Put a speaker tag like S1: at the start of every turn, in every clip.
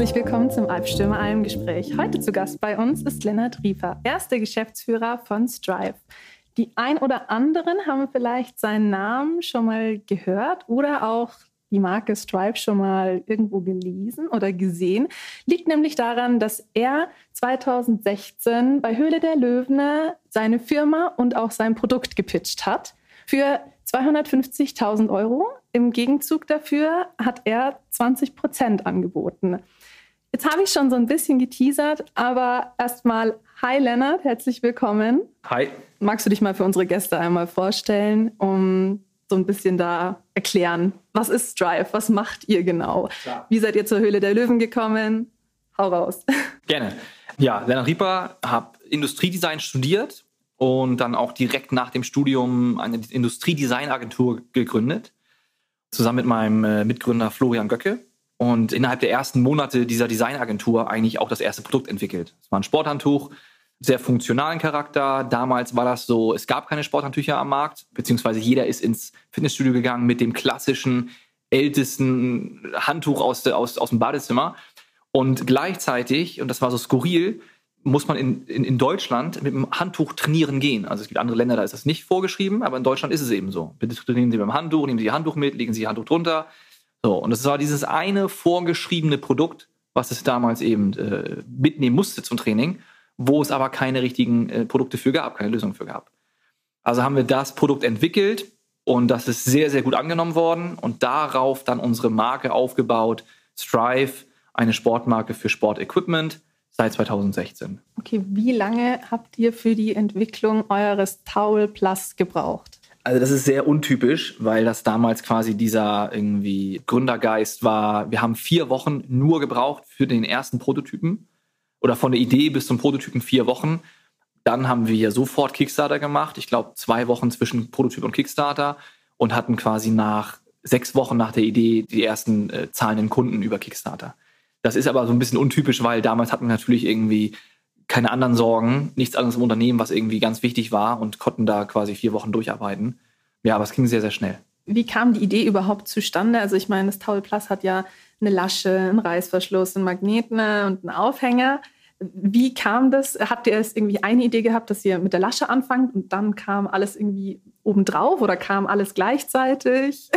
S1: Herzlich willkommen zum Albstürmer Almgespräch. Heute zu Gast bei uns ist Lennart Riefer. Er ist der Geschäftsführer von Strive. Die ein oder anderen haben vielleicht seinen Namen schon mal gehört oder auch die Marke Stripe schon mal irgendwo gelesen oder gesehen. Liegt nämlich daran, dass er 2016 bei Höhle der Löwen seine Firma und auch sein Produkt gepitcht hat. Für 250.000 Euro. Im Gegenzug dafür hat er 20 Prozent angeboten. Jetzt habe ich schon so ein bisschen geteasert, aber erstmal, hi Lennart, herzlich willkommen.
S2: Hi.
S1: Magst du dich mal für unsere Gäste einmal vorstellen, um so ein bisschen da erklären, was ist Strive, was macht ihr genau? Klar. Wie seid ihr zur Höhle der Löwen gekommen? Hau raus.
S2: Gerne. Ja, Lennart Rieper, habe Industriedesign studiert und dann auch direkt nach dem Studium eine Industriedesignagentur gegründet, zusammen mit meinem äh, Mitgründer Florian Göcke. Und innerhalb der ersten Monate dieser Designagentur eigentlich auch das erste Produkt entwickelt. Es war ein Sporthandtuch, sehr funktionalen Charakter. Damals war das so, es gab keine Sporthandtücher am Markt, beziehungsweise jeder ist ins Fitnessstudio gegangen mit dem klassischen, ältesten Handtuch aus, de, aus, aus dem Badezimmer. Und gleichzeitig, und das war so skurril, muss man in, in, in Deutschland mit dem Handtuch trainieren gehen. Also es gibt andere Länder, da ist das nicht vorgeschrieben, aber in Deutschland ist es eben so. Bitte trainieren Sie mit dem Handtuch, nehmen Sie Ihr Handtuch mit, legen Sie Ihr Handtuch drunter. So, und es war dieses eine vorgeschriebene Produkt, was es damals eben äh, mitnehmen musste zum Training wo es aber keine richtigen äh, Produkte für gab, keine Lösung für gab. Also haben wir das Produkt entwickelt und das ist sehr, sehr gut angenommen worden und darauf dann unsere Marke aufgebaut, Strive, eine Sportmarke für Sportequipment seit 2016.
S1: Okay, wie lange habt ihr für die Entwicklung eures Towel Plus gebraucht?
S2: Also das ist sehr untypisch, weil das damals quasi dieser irgendwie Gründergeist war. Wir haben vier Wochen nur gebraucht für den ersten Prototypen oder von der Idee bis zum Prototypen vier Wochen. Dann haben wir sofort Kickstarter gemacht. Ich glaube, zwei Wochen zwischen Prototyp und Kickstarter und hatten quasi nach sechs Wochen nach der Idee die ersten äh, zahlenden Kunden über Kickstarter. Das ist aber so ein bisschen untypisch, weil damals hatten wir natürlich irgendwie keine anderen Sorgen, nichts anderes im Unternehmen, was irgendwie ganz wichtig war und konnten da quasi vier Wochen durcharbeiten. Ja, aber es ging sehr, sehr schnell.
S1: Wie kam die Idee überhaupt zustande? Also ich meine, das Taul Plus hat ja eine Lasche, einen Reißverschluss, einen Magneten ne, und einen Aufhänger. Wie kam das? Habt ihr erst irgendwie eine Idee gehabt, dass ihr mit der Lasche anfangt und dann kam alles irgendwie obendrauf oder kam alles gleichzeitig?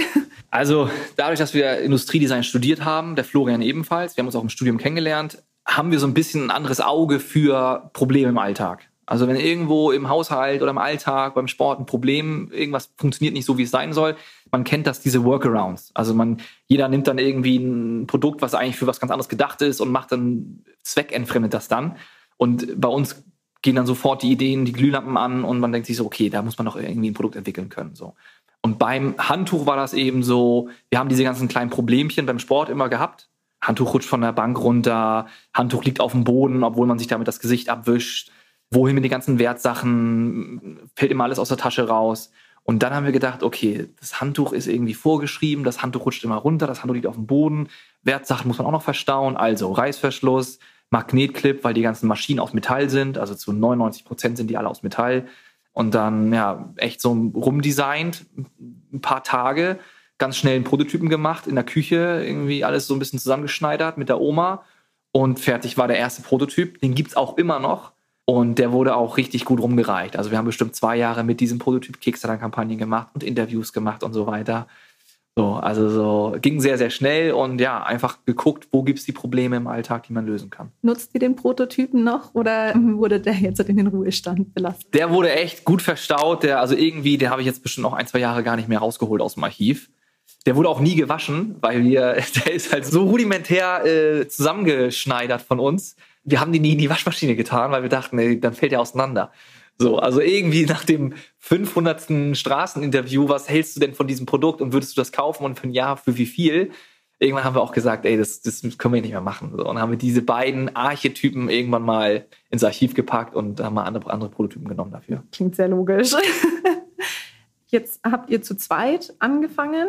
S2: Also dadurch, dass wir Industriedesign studiert haben, der Florian ebenfalls, wir haben uns auch im Studium kennengelernt, haben wir so ein bisschen ein anderes Auge für Probleme im Alltag. Also wenn irgendwo im Haushalt oder im Alltag, beim Sport ein Problem, irgendwas funktioniert nicht so, wie es sein soll, man kennt das, diese Workarounds. Also man, jeder nimmt dann irgendwie ein Produkt, was eigentlich für was ganz anderes gedacht ist und macht dann, zweckentfremdet das dann. Und bei uns gehen dann sofort die Ideen, die Glühlampen an und man denkt sich so, okay, da muss man doch irgendwie ein Produkt entwickeln können, so. Und beim Handtuch war das eben so, wir haben diese ganzen kleinen Problemchen beim Sport immer gehabt. Handtuch rutscht von der Bank runter, Handtuch liegt auf dem Boden, obwohl man sich damit das Gesicht abwischt. Wohin mit den ganzen Wertsachen, fällt immer alles aus der Tasche raus. Und dann haben wir gedacht, okay, das Handtuch ist irgendwie vorgeschrieben, das Handtuch rutscht immer runter, das Handtuch liegt auf dem Boden, Wertsachen muss man auch noch verstauen, also Reißverschluss, Magnetclip, weil die ganzen Maschinen aus Metall sind, also zu 99 Prozent sind die alle aus Metall. Und dann, ja, echt so rumdesignt, ein paar Tage, ganz schnell einen Prototypen gemacht, in der Küche irgendwie alles so ein bisschen zusammengeschneidert mit der Oma. Und fertig war der erste Prototyp. Den gibt es auch immer noch. Und der wurde auch richtig gut rumgereicht. Also wir haben bestimmt zwei Jahre mit diesem Prototyp Kickstarter-Kampagnen gemacht und Interviews gemacht und so weiter. So, also so ging sehr, sehr schnell und ja, einfach geguckt, wo gibt es die Probleme im Alltag, die man lösen kann.
S1: Nutzt ihr den Prototypen noch oder wurde der jetzt in den Ruhestand belassen?
S2: Der wurde echt gut verstaut. Der, also irgendwie, der habe ich jetzt bestimmt noch ein, zwei Jahre gar nicht mehr rausgeholt aus dem Archiv. Der wurde auch nie gewaschen, weil wir, der ist halt so rudimentär äh, zusammengeschneidert von uns wir haben die nie in die Waschmaschine getan, weil wir dachten, ey, dann fällt er auseinander. So, also irgendwie nach dem 500. Straßeninterview, was hältst du denn von diesem Produkt und würdest du das kaufen und für ein Jahr für wie viel? Irgendwann haben wir auch gesagt, ey, das, das können wir nicht mehr machen. So, und haben wir diese beiden Archetypen irgendwann mal ins Archiv gepackt und haben mal andere, andere Prototypen genommen dafür.
S1: Klingt sehr logisch. Jetzt habt ihr zu zweit angefangen.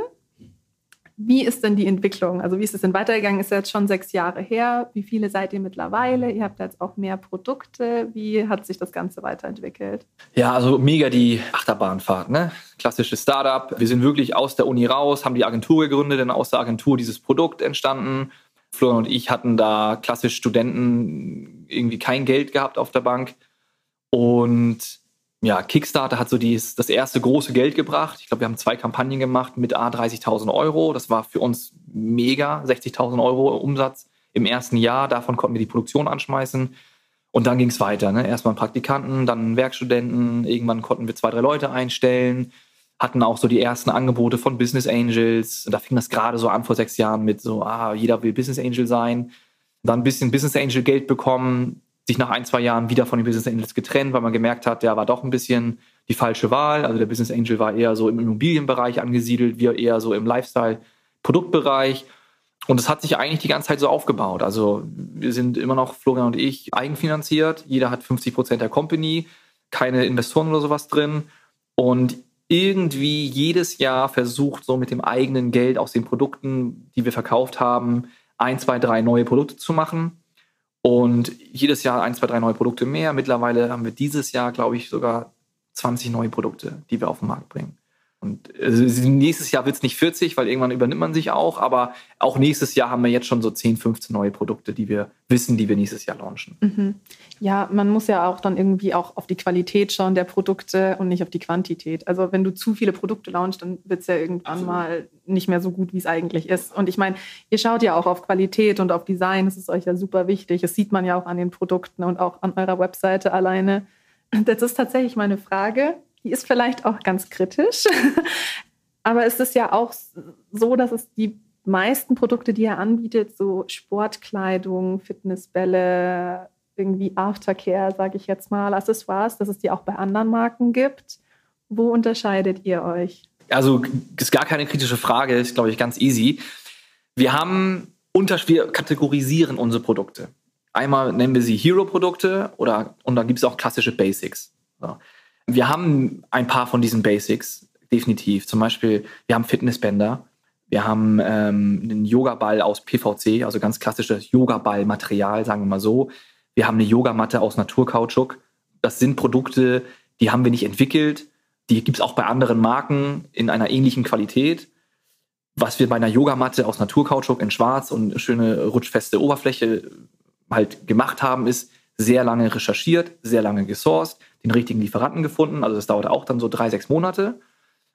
S1: Wie ist denn die Entwicklung? Also wie ist es denn weitergegangen? Ist ja jetzt schon sechs Jahre her. Wie viele seid ihr mittlerweile? Ihr habt jetzt auch mehr Produkte. Wie hat sich das Ganze weiterentwickelt?
S2: Ja, also mega die Achterbahnfahrt, ne? Klassisches Startup. Wir sind wirklich aus der Uni raus, haben die Agentur gegründet, dann aus der Agentur dieses Produkt entstanden. Florian und ich hatten da klassisch Studenten irgendwie kein Geld gehabt auf der Bank. Und ja, Kickstarter hat so dies, das erste große Geld gebracht. Ich glaube, wir haben zwei Kampagnen gemacht mit A 30.000 Euro. Das war für uns mega, 60.000 Euro Umsatz im ersten Jahr. Davon konnten wir die Produktion anschmeißen. Und dann ging es weiter. Ne? Erstmal Praktikanten, dann Werkstudenten. Irgendwann konnten wir zwei, drei Leute einstellen. Hatten auch so die ersten Angebote von Business Angels. Und da fing das gerade so an vor sechs Jahren mit so, ah, jeder will Business Angel sein. Dann ein bisschen Business Angel Geld bekommen, sich nach ein, zwei Jahren wieder von den Business Angels getrennt, weil man gemerkt hat, der war doch ein bisschen die falsche Wahl. Also der Business Angel war eher so im Immobilienbereich angesiedelt, wir eher so im Lifestyle-Produktbereich. Und es hat sich eigentlich die ganze Zeit so aufgebaut. Also wir sind immer noch, Florian und ich, eigenfinanziert. Jeder hat 50 Prozent der Company, keine Investoren oder sowas drin. Und irgendwie jedes Jahr versucht, so mit dem eigenen Geld aus den Produkten, die wir verkauft haben, ein, zwei, drei neue Produkte zu machen. Und jedes Jahr ein, zwei, drei neue Produkte mehr. Mittlerweile haben wir dieses Jahr, glaube ich, sogar 20 neue Produkte, die wir auf den Markt bringen. Und also nächstes Jahr wird es nicht 40, weil irgendwann übernimmt man sich auch, aber auch nächstes Jahr haben wir jetzt schon so 10, 15 neue Produkte, die wir wissen, die wir nächstes Jahr launchen. Mhm.
S1: Ja, man muss ja auch dann irgendwie auch auf die Qualität schauen der Produkte und nicht auf die Quantität. Also wenn du zu viele Produkte launchst, dann wird es ja irgendwann Absolut. mal nicht mehr so gut, wie es eigentlich ist. Und ich meine, ihr schaut ja auch auf Qualität und auf Design, das ist euch ja super wichtig. Das sieht man ja auch an den Produkten und auch an eurer Webseite alleine. Das ist tatsächlich meine Frage die ist vielleicht auch ganz kritisch. Aber es ist ja auch so, dass es die meisten Produkte, die er anbietet, so Sportkleidung, Fitnessbälle, irgendwie Aftercare, sage ich jetzt mal, Accessoires, dass es die auch bei anderen Marken gibt. Wo unterscheidet ihr euch?
S2: Also ist gar keine kritische Frage, ist glaube ich ganz easy. Wir haben wir kategorisieren unsere Produkte. Einmal nennen wir sie Hero-Produkte oder und dann gibt es auch klassische Basics. So. Wir haben ein paar von diesen Basics, definitiv. Zum Beispiel, wir haben Fitnessbänder. Wir haben ähm, einen Yogaball aus PVC, also ganz klassisches Yogaball-Material, sagen wir mal so. Wir haben eine Yogamatte aus Naturkautschuk. Das sind Produkte, die haben wir nicht entwickelt. Die gibt es auch bei anderen Marken in einer ähnlichen Qualität. Was wir bei einer Yogamatte aus Naturkautschuk in Schwarz und eine schöne rutschfeste Oberfläche halt gemacht haben, ist sehr lange recherchiert, sehr lange gesourced, den richtigen Lieferanten gefunden. Also das dauert auch dann so drei, sechs Monate,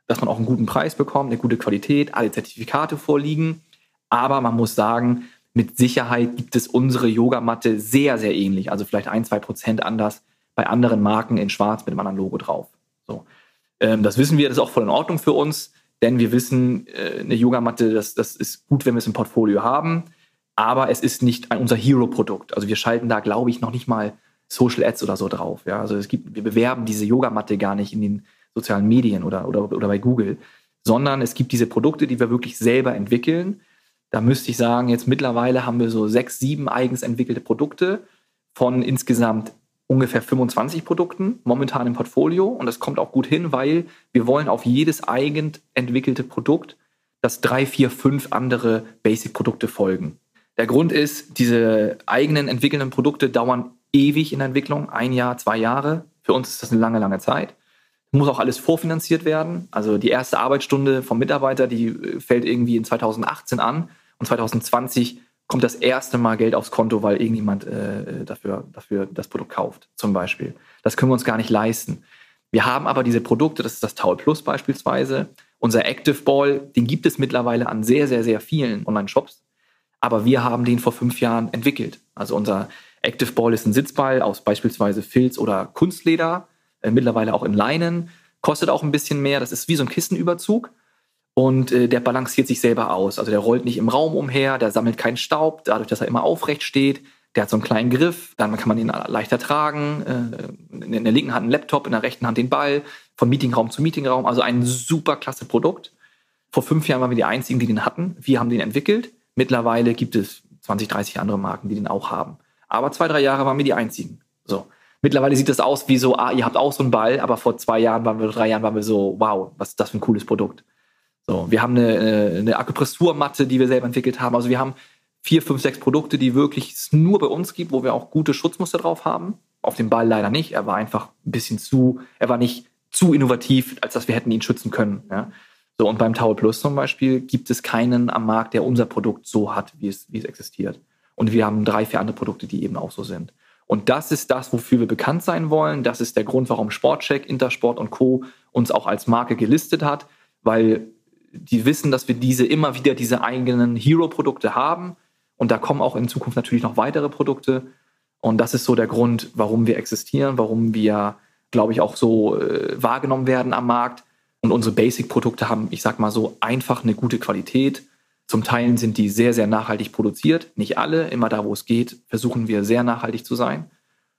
S2: dass man auch einen guten Preis bekommt, eine gute Qualität, alle Zertifikate vorliegen. Aber man muss sagen, mit Sicherheit gibt es unsere Yogamatte sehr, sehr ähnlich. Also vielleicht ein, zwei Prozent anders bei anderen Marken in Schwarz mit einem anderen Logo drauf. So. Ähm, das wissen wir, das ist auch voll in Ordnung für uns, denn wir wissen, äh, eine Yogamatte, das, das ist gut, wenn wir es im Portfolio haben. Aber es ist nicht unser Hero-Produkt. Also wir schalten da, glaube ich, noch nicht mal Social Ads oder so drauf. Ja? Also es gibt, wir bewerben diese Yogamatte gar nicht in den sozialen Medien oder, oder, oder bei Google, sondern es gibt diese Produkte, die wir wirklich selber entwickeln. Da müsste ich sagen, jetzt mittlerweile haben wir so sechs, sieben eigens entwickelte Produkte von insgesamt ungefähr 25 Produkten momentan im Portfolio. Und das kommt auch gut hin, weil wir wollen auf jedes eigen entwickelte Produkt, dass drei, vier, fünf andere Basic-Produkte folgen. Der Grund ist, diese eigenen entwickelnden Produkte dauern ewig in der Entwicklung, ein Jahr, zwei Jahre. Für uns ist das eine lange, lange Zeit. Muss auch alles vorfinanziert werden. Also die erste Arbeitsstunde vom Mitarbeiter, die äh, fällt irgendwie in 2018 an und 2020 kommt das erste Mal Geld aufs Konto, weil irgendjemand äh, dafür, dafür das Produkt kauft, zum Beispiel. Das können wir uns gar nicht leisten. Wir haben aber diese Produkte, das ist das Taul Plus beispielsweise. Unser Active Ball, den gibt es mittlerweile an sehr, sehr, sehr vielen Online-Shops. Aber wir haben den vor fünf Jahren entwickelt. Also unser Active Ball ist ein Sitzball aus beispielsweise Filz oder Kunstleder, äh, mittlerweile auch in Leinen, kostet auch ein bisschen mehr. Das ist wie so ein Kissenüberzug und äh, der balanciert sich selber aus. Also der rollt nicht im Raum umher, der sammelt keinen Staub, dadurch, dass er immer aufrecht steht. Der hat so einen kleinen Griff, dann kann man ihn leichter tragen. Äh, in der linken Hand einen Laptop, in der rechten Hand den Ball, von Meetingraum zu Meetingraum. Also ein super klasse Produkt. Vor fünf Jahren waren wir die einzigen, die den hatten. Wir haben den entwickelt. Mittlerweile gibt es 20, 30 andere Marken, die den auch haben. Aber zwei, drei Jahre waren wir die einzigen. So. Mittlerweile sieht das aus wie so, ah, ihr habt auch so einen Ball, aber vor zwei Jahren waren wir, drei Jahren waren wir so, wow, was ist das für ein cooles Produkt. So, wir haben eine, eine Akupressurmatte, die wir selber entwickelt haben. Also wir haben vier, fünf, sechs Produkte, die wirklich es nur bei uns gibt, wo wir auch gute Schutzmuster drauf haben. Auf dem Ball leider nicht. Er war einfach ein bisschen zu, er war nicht zu innovativ, als dass wir hätten ihn schützen können. Ja. So, und beim Tower Plus zum Beispiel gibt es keinen am Markt, der unser Produkt so hat, wie es, wie es existiert. Und wir haben drei, vier andere Produkte, die eben auch so sind. Und das ist das, wofür wir bekannt sein wollen. Das ist der Grund, warum Sportcheck, Intersport und Co. uns auch als Marke gelistet hat, weil die wissen, dass wir diese immer wieder diese eigenen Hero-Produkte haben. Und da kommen auch in Zukunft natürlich noch weitere Produkte. Und das ist so der Grund, warum wir existieren, warum wir, glaube ich, auch so äh, wahrgenommen werden am Markt und unsere Basic-Produkte haben, ich sag mal so, einfach eine gute Qualität. Zum Teil sind die sehr, sehr nachhaltig produziert. Nicht alle, immer da, wo es geht, versuchen wir sehr nachhaltig zu sein.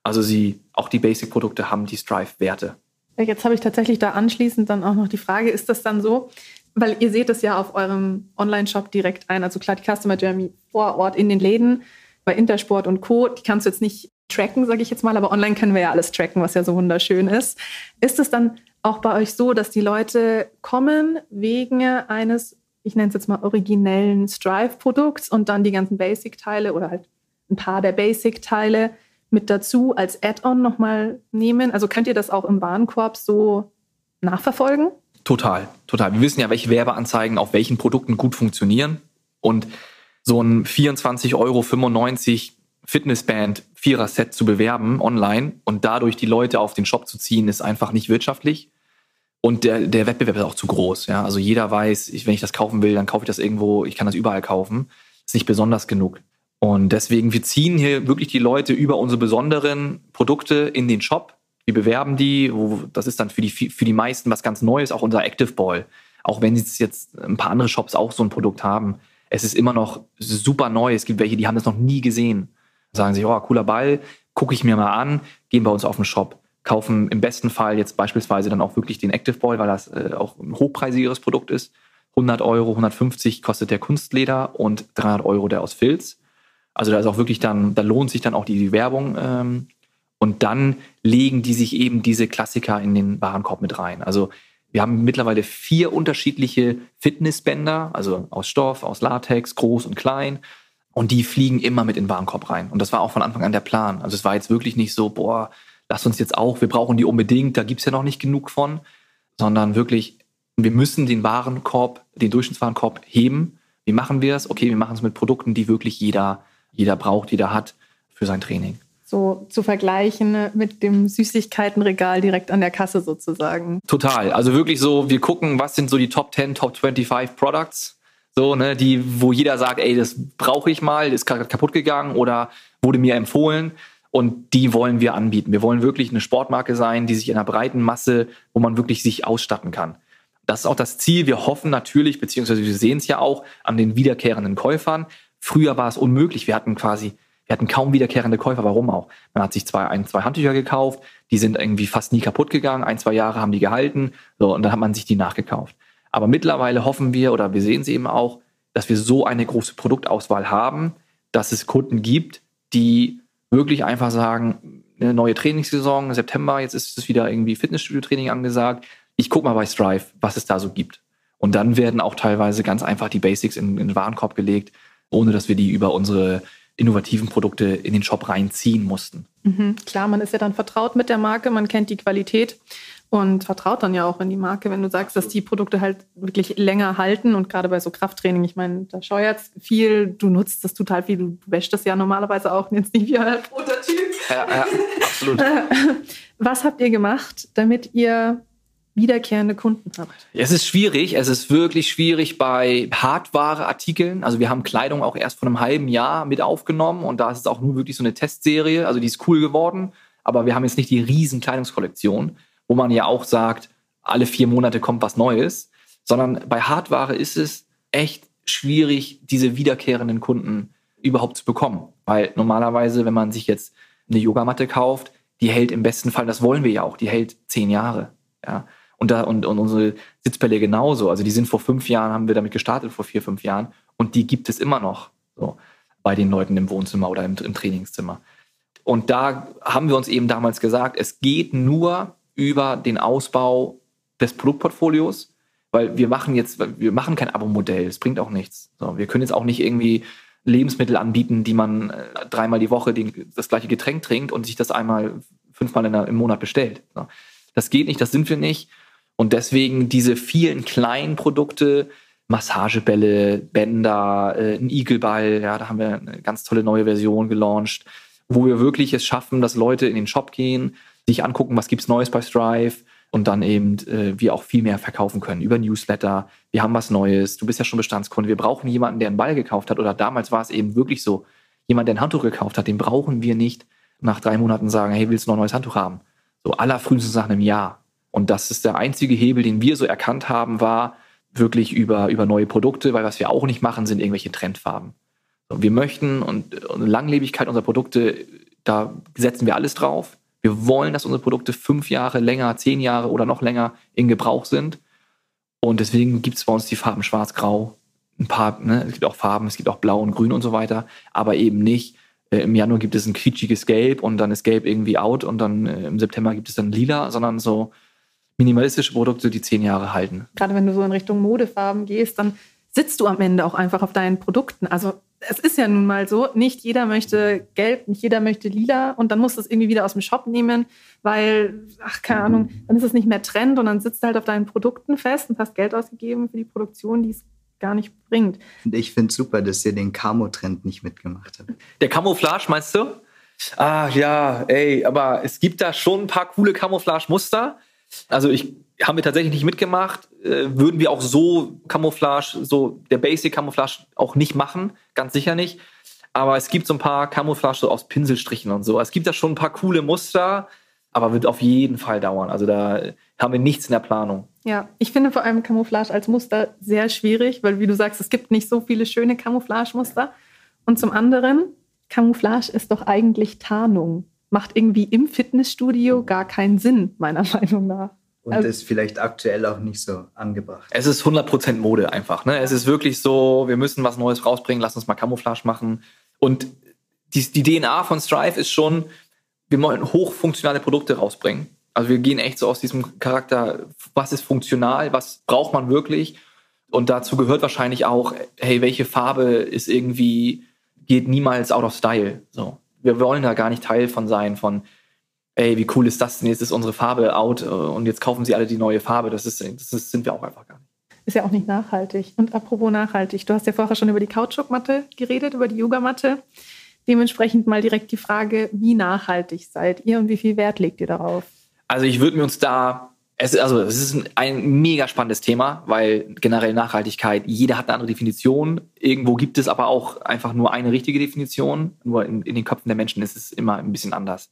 S2: Also sie, auch die Basic-Produkte haben die Strive-Werte.
S1: Jetzt habe ich tatsächlich da anschließend dann auch noch die Frage, ist das dann so, weil ihr seht es ja auf eurem Online-Shop direkt ein, also klar, die Customer Journey vor Ort in den Läden, bei Intersport und Co., die kannst du jetzt nicht tracken, sage ich jetzt mal, aber online können wir ja alles tracken, was ja so wunderschön ist. Ist es dann auch bei euch so, dass die Leute kommen wegen eines, ich nenne es jetzt mal originellen Strive-Produkts und dann die ganzen Basic-Teile oder halt ein paar der Basic-Teile mit dazu als Add-on nochmal nehmen? Also könnt ihr das auch im Warenkorb so nachverfolgen?
S2: Total, total. Wir wissen ja, welche Werbeanzeigen auf welchen Produkten gut funktionieren. Und so ein 24,95 Euro Fitnessband Vierer-Set zu bewerben online und dadurch die Leute auf den Shop zu ziehen, ist einfach nicht wirtschaftlich. Und der, der Wettbewerb ist auch zu groß. Ja? Also jeder weiß, ich, wenn ich das kaufen will, dann kaufe ich das irgendwo, ich kann das überall kaufen. Ist nicht besonders genug. Und deswegen, wir ziehen hier wirklich die Leute über unsere besonderen Produkte in den Shop. Wir bewerben die. Wo, das ist dann für die, für die meisten was ganz Neues, auch unser Active Ball. Auch wenn jetzt ein paar andere Shops auch so ein Produkt haben. Es ist immer noch super neu. Es gibt welche, die haben das noch nie gesehen sagen sich, oh, cooler Ball, gucke ich mir mal an, gehen bei uns auf den Shop, kaufen im besten Fall jetzt beispielsweise dann auch wirklich den Active Ball, weil das äh, auch ein hochpreisigeres Produkt ist. 100 Euro, 150 kostet der Kunstleder und 300 Euro der aus Filz. Also da ist auch wirklich dann, da lohnt sich dann auch die Werbung. Ähm, und dann legen die sich eben diese Klassiker in den Warenkorb mit rein. Also wir haben mittlerweile vier unterschiedliche Fitnessbänder, also aus Stoff, aus Latex, groß und klein. Und die fliegen immer mit in den Warenkorb rein. Und das war auch von Anfang an der Plan. Also es war jetzt wirklich nicht so, boah, lass uns jetzt auch, wir brauchen die unbedingt, da gibt's ja noch nicht genug von, sondern wirklich, wir müssen den Warenkorb, den Durchschnittswarenkorb heben. Wie machen wir es? Okay, wir machen es mit Produkten, die wirklich jeder, jeder braucht, jeder hat für sein Training.
S1: So zu vergleichen mit dem Süßigkeitenregal direkt an der Kasse sozusagen.
S2: Total. Also wirklich so, wir gucken, was sind so die Top 10, Top 25 Products so, ne, die, wo jeder sagt, ey, das brauche ich mal, ist gerade kaputt gegangen oder wurde mir empfohlen. Und die wollen wir anbieten. Wir wollen wirklich eine Sportmarke sein, die sich in einer breiten Masse, wo man wirklich sich ausstatten kann. Das ist auch das Ziel. Wir hoffen natürlich, beziehungsweise wir sehen es ja auch an den wiederkehrenden Käufern. Früher war es unmöglich. Wir hatten quasi, wir hatten kaum wiederkehrende Käufer. Warum auch? Man hat sich zwei, ein, zwei Handtücher gekauft. Die sind irgendwie fast nie kaputt gegangen. Ein, zwei Jahre haben die gehalten. So, und dann hat man sich die nachgekauft. Aber mittlerweile hoffen wir oder wir sehen sie eben auch, dass wir so eine große Produktauswahl haben, dass es Kunden gibt, die wirklich einfach sagen, eine neue Trainingssaison, September, jetzt ist es wieder irgendwie Fitnessstudio-Training angesagt. Ich gucke mal bei Strive, was es da so gibt. Und dann werden auch teilweise ganz einfach die Basics in, in den Warenkorb gelegt, ohne dass wir die über unsere innovativen Produkte in den Shop reinziehen mussten.
S1: Mhm, klar, man ist ja dann vertraut mit der Marke, man kennt die Qualität und vertraut dann ja auch in die Marke, wenn du sagst, dass die Produkte halt wirklich länger halten und gerade bei so Krafttraining, ich meine, da scheuert viel, du nutzt das total viel, du wäschst das ja normalerweise auch jetzt nicht wie ein Prototyp. Ja, ja, absolut. Was habt ihr gemacht, damit ihr wiederkehrende Kunden habt?
S2: Es ist schwierig, es ist wirklich schwierig bei Hardware-Artikeln. Also wir haben Kleidung auch erst vor einem halben Jahr mit aufgenommen und da ist es auch nur wirklich so eine Testserie, also die ist cool geworden, aber wir haben jetzt nicht die riesen Kleidungskollektion wo man ja auch sagt, alle vier Monate kommt was Neues, sondern bei Hardware ist es echt schwierig, diese wiederkehrenden Kunden überhaupt zu bekommen. Weil normalerweise, wenn man sich jetzt eine Yogamatte kauft, die hält im besten Fall, das wollen wir ja auch, die hält zehn Jahre. Ja. Und, da, und, und unsere Sitzbälle genauso. Also die sind vor fünf Jahren, haben wir damit gestartet, vor vier, fünf Jahren. Und die gibt es immer noch so, bei den Leuten im Wohnzimmer oder im, im Trainingszimmer. Und da haben wir uns eben damals gesagt, es geht nur über den Ausbau des Produktportfolios, weil wir machen jetzt, wir machen kein Abo-Modell, es bringt auch nichts. So, wir können jetzt auch nicht irgendwie Lebensmittel anbieten, die man äh, dreimal die Woche den, das gleiche Getränk trinkt und sich das einmal fünfmal der, im Monat bestellt. So. Das geht nicht, das sind wir nicht. Und deswegen diese vielen kleinen Produkte, Massagebälle, Bänder, äh, ein Igelball, ja, da haben wir eine ganz tolle neue Version gelauncht, wo wir wirklich es schaffen, dass Leute in den Shop gehen, sich angucken, was gibt's Neues bei Strive und dann eben äh, wir auch viel mehr verkaufen können über Newsletter. Wir haben was Neues. Du bist ja schon Bestandskunde. Wir brauchen jemanden, der einen Ball gekauft hat. Oder damals war es eben wirklich so, jemand, der ein Handtuch gekauft hat, den brauchen wir nicht nach drei Monaten sagen, hey, willst du noch ein neues Handtuch haben? So allerfrühestens nach einem Jahr. Und das ist der einzige Hebel, den wir so erkannt haben, war wirklich über, über neue Produkte, weil was wir auch nicht machen, sind irgendwelche Trendfarben. So, wir möchten und, und Langlebigkeit unserer Produkte, da setzen wir alles drauf. Wir wollen, dass unsere Produkte fünf Jahre länger, zehn Jahre oder noch länger in Gebrauch sind. Und deswegen gibt es bei uns die Farben schwarz-grau. Ein paar, ne, es gibt auch Farben, es gibt auch blau und grün und so weiter, aber eben nicht. Äh, Im Januar gibt es ein quietschiges Gelb und dann ist Gelb irgendwie out und dann äh, im September gibt es dann lila, sondern so minimalistische Produkte, die zehn Jahre halten.
S1: Gerade wenn du so in Richtung Modefarben gehst, dann sitzt du am Ende auch einfach auf deinen Produkten. Also es ist ja nun mal so, nicht jeder möchte gelb, nicht jeder möchte lila und dann musst du es irgendwie wieder aus dem Shop nehmen, weil, ach, keine Ahnung, dann ist es nicht mehr Trend und dann sitzt du halt auf deinen Produkten fest und hast Geld ausgegeben für die Produktion, die es gar nicht bringt.
S3: Und ich finde super, dass ihr den Camo-Trend nicht mitgemacht habt.
S2: Der Camouflage meinst du? Ah ja, ey, aber es gibt da schon ein paar coole Camouflage-Muster. Also ich haben wir tatsächlich nicht mitgemacht. Äh, würden wir auch so Camouflage, so der Basic Camouflage auch nicht machen, ganz sicher nicht. Aber es gibt so ein paar Camouflage so aus Pinselstrichen und so. Es gibt da schon ein paar coole Muster, aber wird auf jeden Fall dauern. Also da haben wir nichts in der Planung.
S1: Ja, ich finde vor allem Camouflage als Muster sehr schwierig, weil wie du sagst, es gibt nicht so viele schöne Camouflage-Muster. Und zum anderen, Camouflage ist doch eigentlich Tarnung. Macht irgendwie im Fitnessstudio gar keinen Sinn, meiner Meinung nach.
S3: Und also, ist vielleicht aktuell auch nicht so angebracht.
S2: Es ist 100% Mode einfach. Ne? Es ist wirklich so, wir müssen was Neues rausbringen, lass uns mal Camouflage machen. Und die, die DNA von Strive ist schon, wir wollen hochfunktionale Produkte rausbringen. Also wir gehen echt so aus diesem Charakter, was ist funktional, was braucht man wirklich? Und dazu gehört wahrscheinlich auch, hey, welche Farbe ist irgendwie, geht niemals out of style. So. Wir wollen da gar nicht Teil von sein, von ey, wie cool ist das denn? Jetzt ist unsere Farbe out äh, und jetzt kaufen sie alle die neue Farbe. Das, ist, das sind wir auch einfach gar nicht.
S1: Ist ja auch nicht nachhaltig. Und apropos nachhaltig, du hast ja vorher schon über die Kautschukmatte geredet, über die Yogamatte. Dementsprechend mal direkt die Frage, wie nachhaltig seid ihr und wie viel Wert legt ihr darauf?
S2: Also ich würde mir uns da es, also es ist ein, ein, mega spannendes Thema, weil generell Nachhaltigkeit, jeder hat eine andere Definition. Irgendwo gibt es aber auch einfach nur eine richtige Definition. Nur in, in den Köpfen der Menschen ist es immer ein bisschen anders.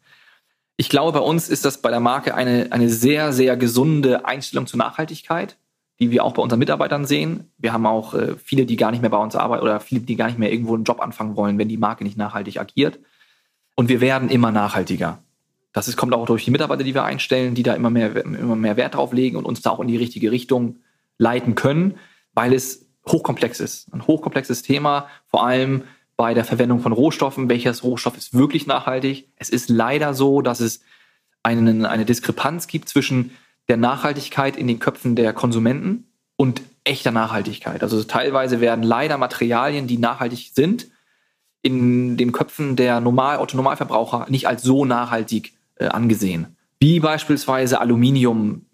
S2: Ich glaube, bei uns ist das bei der Marke eine, eine sehr, sehr gesunde Einstellung zur Nachhaltigkeit, die wir auch bei unseren Mitarbeitern sehen. Wir haben auch äh, viele, die gar nicht mehr bei uns arbeiten oder viele, die gar nicht mehr irgendwo einen Job anfangen wollen, wenn die Marke nicht nachhaltig agiert. Und wir werden immer nachhaltiger. Das ist, kommt auch durch die Mitarbeiter, die wir einstellen, die da immer mehr, immer mehr Wert drauf legen und uns da auch in die richtige Richtung leiten können, weil es hochkomplex ist. Ein hochkomplexes Thema, vor allem bei der Verwendung von Rohstoffen, welches Rohstoff ist wirklich nachhaltig. Es ist leider so, dass es einen, eine Diskrepanz gibt zwischen der Nachhaltigkeit in den Köpfen der Konsumenten und echter Nachhaltigkeit. Also teilweise werden leider Materialien, die nachhaltig sind, in den Köpfen der Normal Autonormalverbraucher nicht als so nachhaltig äh, angesehen. Wie beispielsweise Aluminium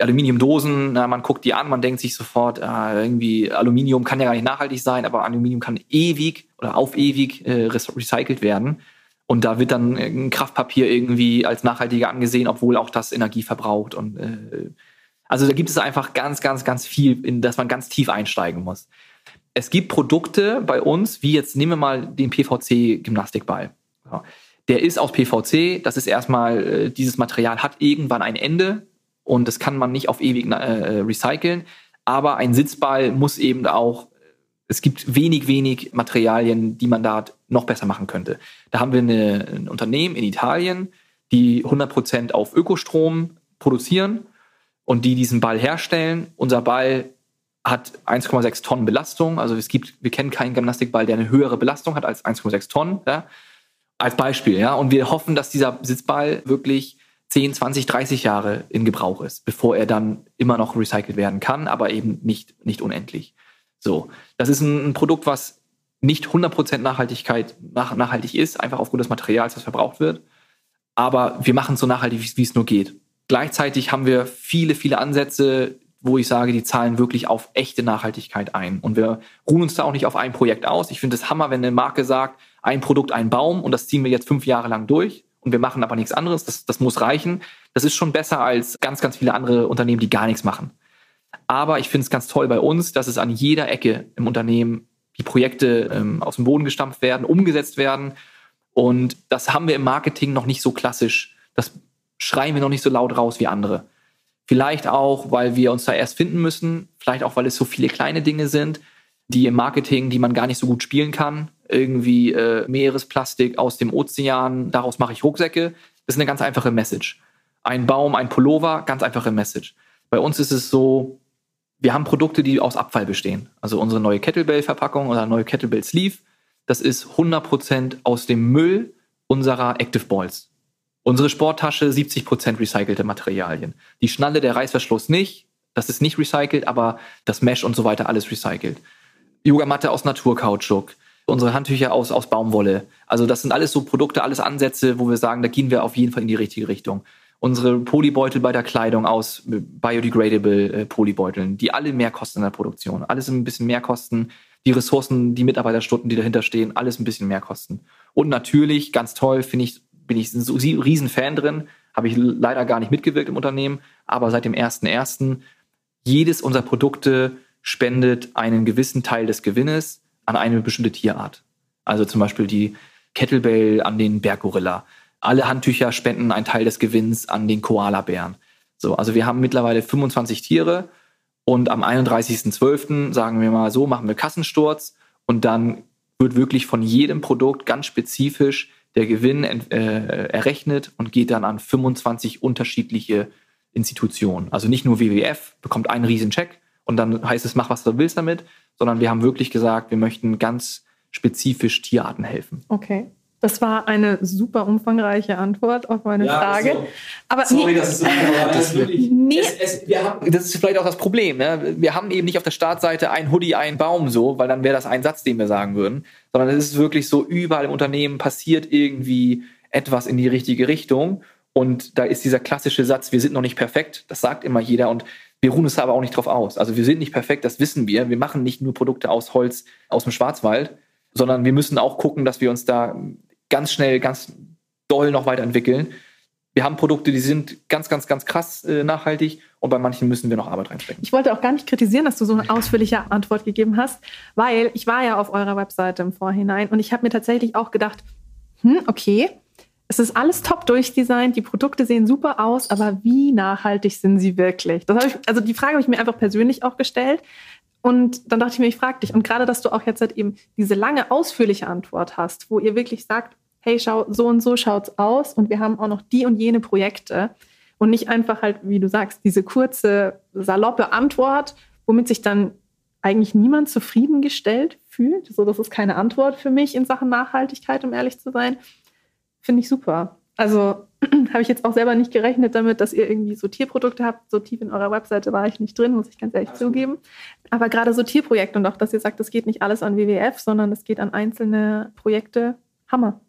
S2: Aluminiumdosen, na, man guckt die an, man denkt sich sofort, äh, irgendwie Aluminium kann ja gar nicht nachhaltig sein, aber Aluminium kann ewig oder auf ewig äh, recycelt werden. Und da wird dann ein Kraftpapier irgendwie als nachhaltiger angesehen, obwohl auch das Energie verbraucht. Und äh, also da gibt es einfach ganz, ganz, ganz viel, in das man ganz tief einsteigen muss. Es gibt Produkte bei uns, wie jetzt nehmen wir mal den PVC-Gymnastikball. Ja. Der ist aus PVC, das ist erstmal, äh, dieses Material hat irgendwann ein Ende und das kann man nicht auf ewig äh, äh, recyceln. Aber ein Sitzball muss eben auch, es gibt wenig, wenig Materialien, die man da noch besser machen könnte. Da haben wir eine, ein Unternehmen in Italien, die 100% auf Ökostrom produzieren und die diesen Ball herstellen. Unser Ball hat 1,6 Tonnen Belastung. Also es gibt, wir kennen keinen Gymnastikball, der eine höhere Belastung hat als 1,6 Tonnen. Ja? Als Beispiel, ja. Und wir hoffen, dass dieser Sitzball wirklich 10, 20, 30 Jahre in Gebrauch ist, bevor er dann immer noch recycelt werden kann, aber eben nicht, nicht unendlich. So, das ist ein, ein Produkt, was nicht 100% Nachhaltigkeit, nach, nachhaltig ist, einfach aufgrund des Materials, das verbraucht wird. Aber wir machen es so nachhaltig, wie es nur geht. Gleichzeitig haben wir viele, viele Ansätze, wo ich sage, die zahlen wirklich auf echte Nachhaltigkeit ein. Und wir ruhen uns da auch nicht auf ein Projekt aus. Ich finde es Hammer, wenn eine Marke sagt, ein Produkt, ein Baum und das ziehen wir jetzt fünf Jahre lang durch und wir machen aber nichts anderes. Das, das muss reichen. Das ist schon besser als ganz, ganz viele andere Unternehmen, die gar nichts machen. Aber ich finde es ganz toll bei uns, dass es an jeder Ecke im Unternehmen die Projekte ähm, aus dem Boden gestampft werden, umgesetzt werden. Und das haben wir im Marketing noch nicht so klassisch. Das schreien wir noch nicht so laut raus wie andere. Vielleicht auch, weil wir uns da erst finden müssen. Vielleicht auch, weil es so viele kleine Dinge sind, die im Marketing, die man gar nicht so gut spielen kann. Irgendwie äh, Meeresplastik aus dem Ozean, daraus mache ich Rucksäcke. Das ist eine ganz einfache Message. Ein Baum, ein Pullover, ganz einfache Message. Bei uns ist es so, wir haben Produkte, die aus Abfall bestehen. Also unsere neue Kettlebell-Verpackung oder neue Kettlebell Sleeve, das ist 100% aus dem Müll unserer Active Balls. Unsere Sporttasche 70% recycelte Materialien. Die Schnalle, der Reißverschluss nicht, das ist nicht recycelt, aber das Mesh und so weiter alles recycelt. Yogamatte aus Naturkautschuk, unsere Handtücher aus, aus Baumwolle. Also das sind alles so Produkte, alles Ansätze, wo wir sagen, da gehen wir auf jeden Fall in die richtige Richtung unsere Polybeutel bei der Kleidung aus biodegradable äh, Polybeuteln, die alle mehr kosten in der Produktion. Alles ein bisschen mehr kosten. Die Ressourcen, die Mitarbeiterstunden, die dahinter stehen, alles ein bisschen mehr kosten. Und natürlich, ganz toll, finde ich, bin ich ein Riesenfan drin. Habe ich leider gar nicht mitgewirkt im Unternehmen, aber seit dem 1.1. jedes unserer Produkte spendet einen gewissen Teil des Gewinnes an eine bestimmte Tierart. Also zum Beispiel die Kettlebell an den Berggorilla alle Handtücher spenden einen Teil des Gewinns an den Koala-Bären. So, also wir haben mittlerweile 25 Tiere und am 31.12. sagen wir mal so, machen wir Kassensturz und dann wird wirklich von jedem Produkt ganz spezifisch der Gewinn äh, errechnet und geht dann an 25 unterschiedliche Institutionen. Also nicht nur WWF bekommt einen riesen Check und dann heißt es, mach was du willst damit, sondern wir haben wirklich gesagt, wir möchten ganz spezifisch Tierarten helfen.
S1: Okay. Das war eine super umfangreiche Antwort auf meine ja, Frage. So. Aber
S2: Sorry, nee, dass es so. Das, nee. es, es, haben, das ist vielleicht auch das Problem. Ne? Wir haben eben nicht auf der Startseite ein Hoodie, ein Baum so, weil dann wäre das ein Satz, den wir sagen würden. Sondern es ist wirklich so, überall im Unternehmen passiert irgendwie etwas in die richtige Richtung. Und da ist dieser klassische Satz, wir sind noch nicht perfekt. Das sagt immer jeder. Und wir ruhen es aber auch nicht drauf aus. Also wir sind nicht perfekt, das wissen wir. Wir machen nicht nur Produkte aus Holz aus dem Schwarzwald, sondern wir müssen auch gucken, dass wir uns da ganz schnell, ganz doll noch weiterentwickeln. Wir haben Produkte, die sind ganz, ganz, ganz krass äh, nachhaltig und bei manchen müssen wir noch Arbeit reinstecken.
S1: Ich wollte auch gar nicht kritisieren, dass du so eine ausführliche Antwort gegeben hast, weil ich war ja auf eurer Webseite im Vorhinein und ich habe mir tatsächlich auch gedacht, hm, okay, es ist alles top durchdesignt, die Produkte sehen super aus, aber wie nachhaltig sind sie wirklich? Das ich, also die Frage habe ich mir einfach persönlich auch gestellt. Und dann dachte ich mir, ich frage dich. Und gerade, dass du auch jetzt halt eben diese lange, ausführliche Antwort hast, wo ihr wirklich sagt, hey, schau, so und so schaut's aus und wir haben auch noch die und jene Projekte. Und nicht einfach halt, wie du sagst, diese kurze, saloppe Antwort, womit sich dann eigentlich niemand zufriedengestellt fühlt. So, das ist keine Antwort für mich in Sachen Nachhaltigkeit, um ehrlich zu sein. Finde ich super. Also habe ich jetzt auch selber nicht gerechnet damit, dass ihr irgendwie so Tierprodukte habt. So tief in eurer Webseite war ich nicht drin, muss ich ganz ehrlich Absolut. zugeben. Aber gerade so Tierprojekte und auch, dass ihr sagt, das geht nicht alles an WWF, sondern es geht an einzelne Projekte. Hammer.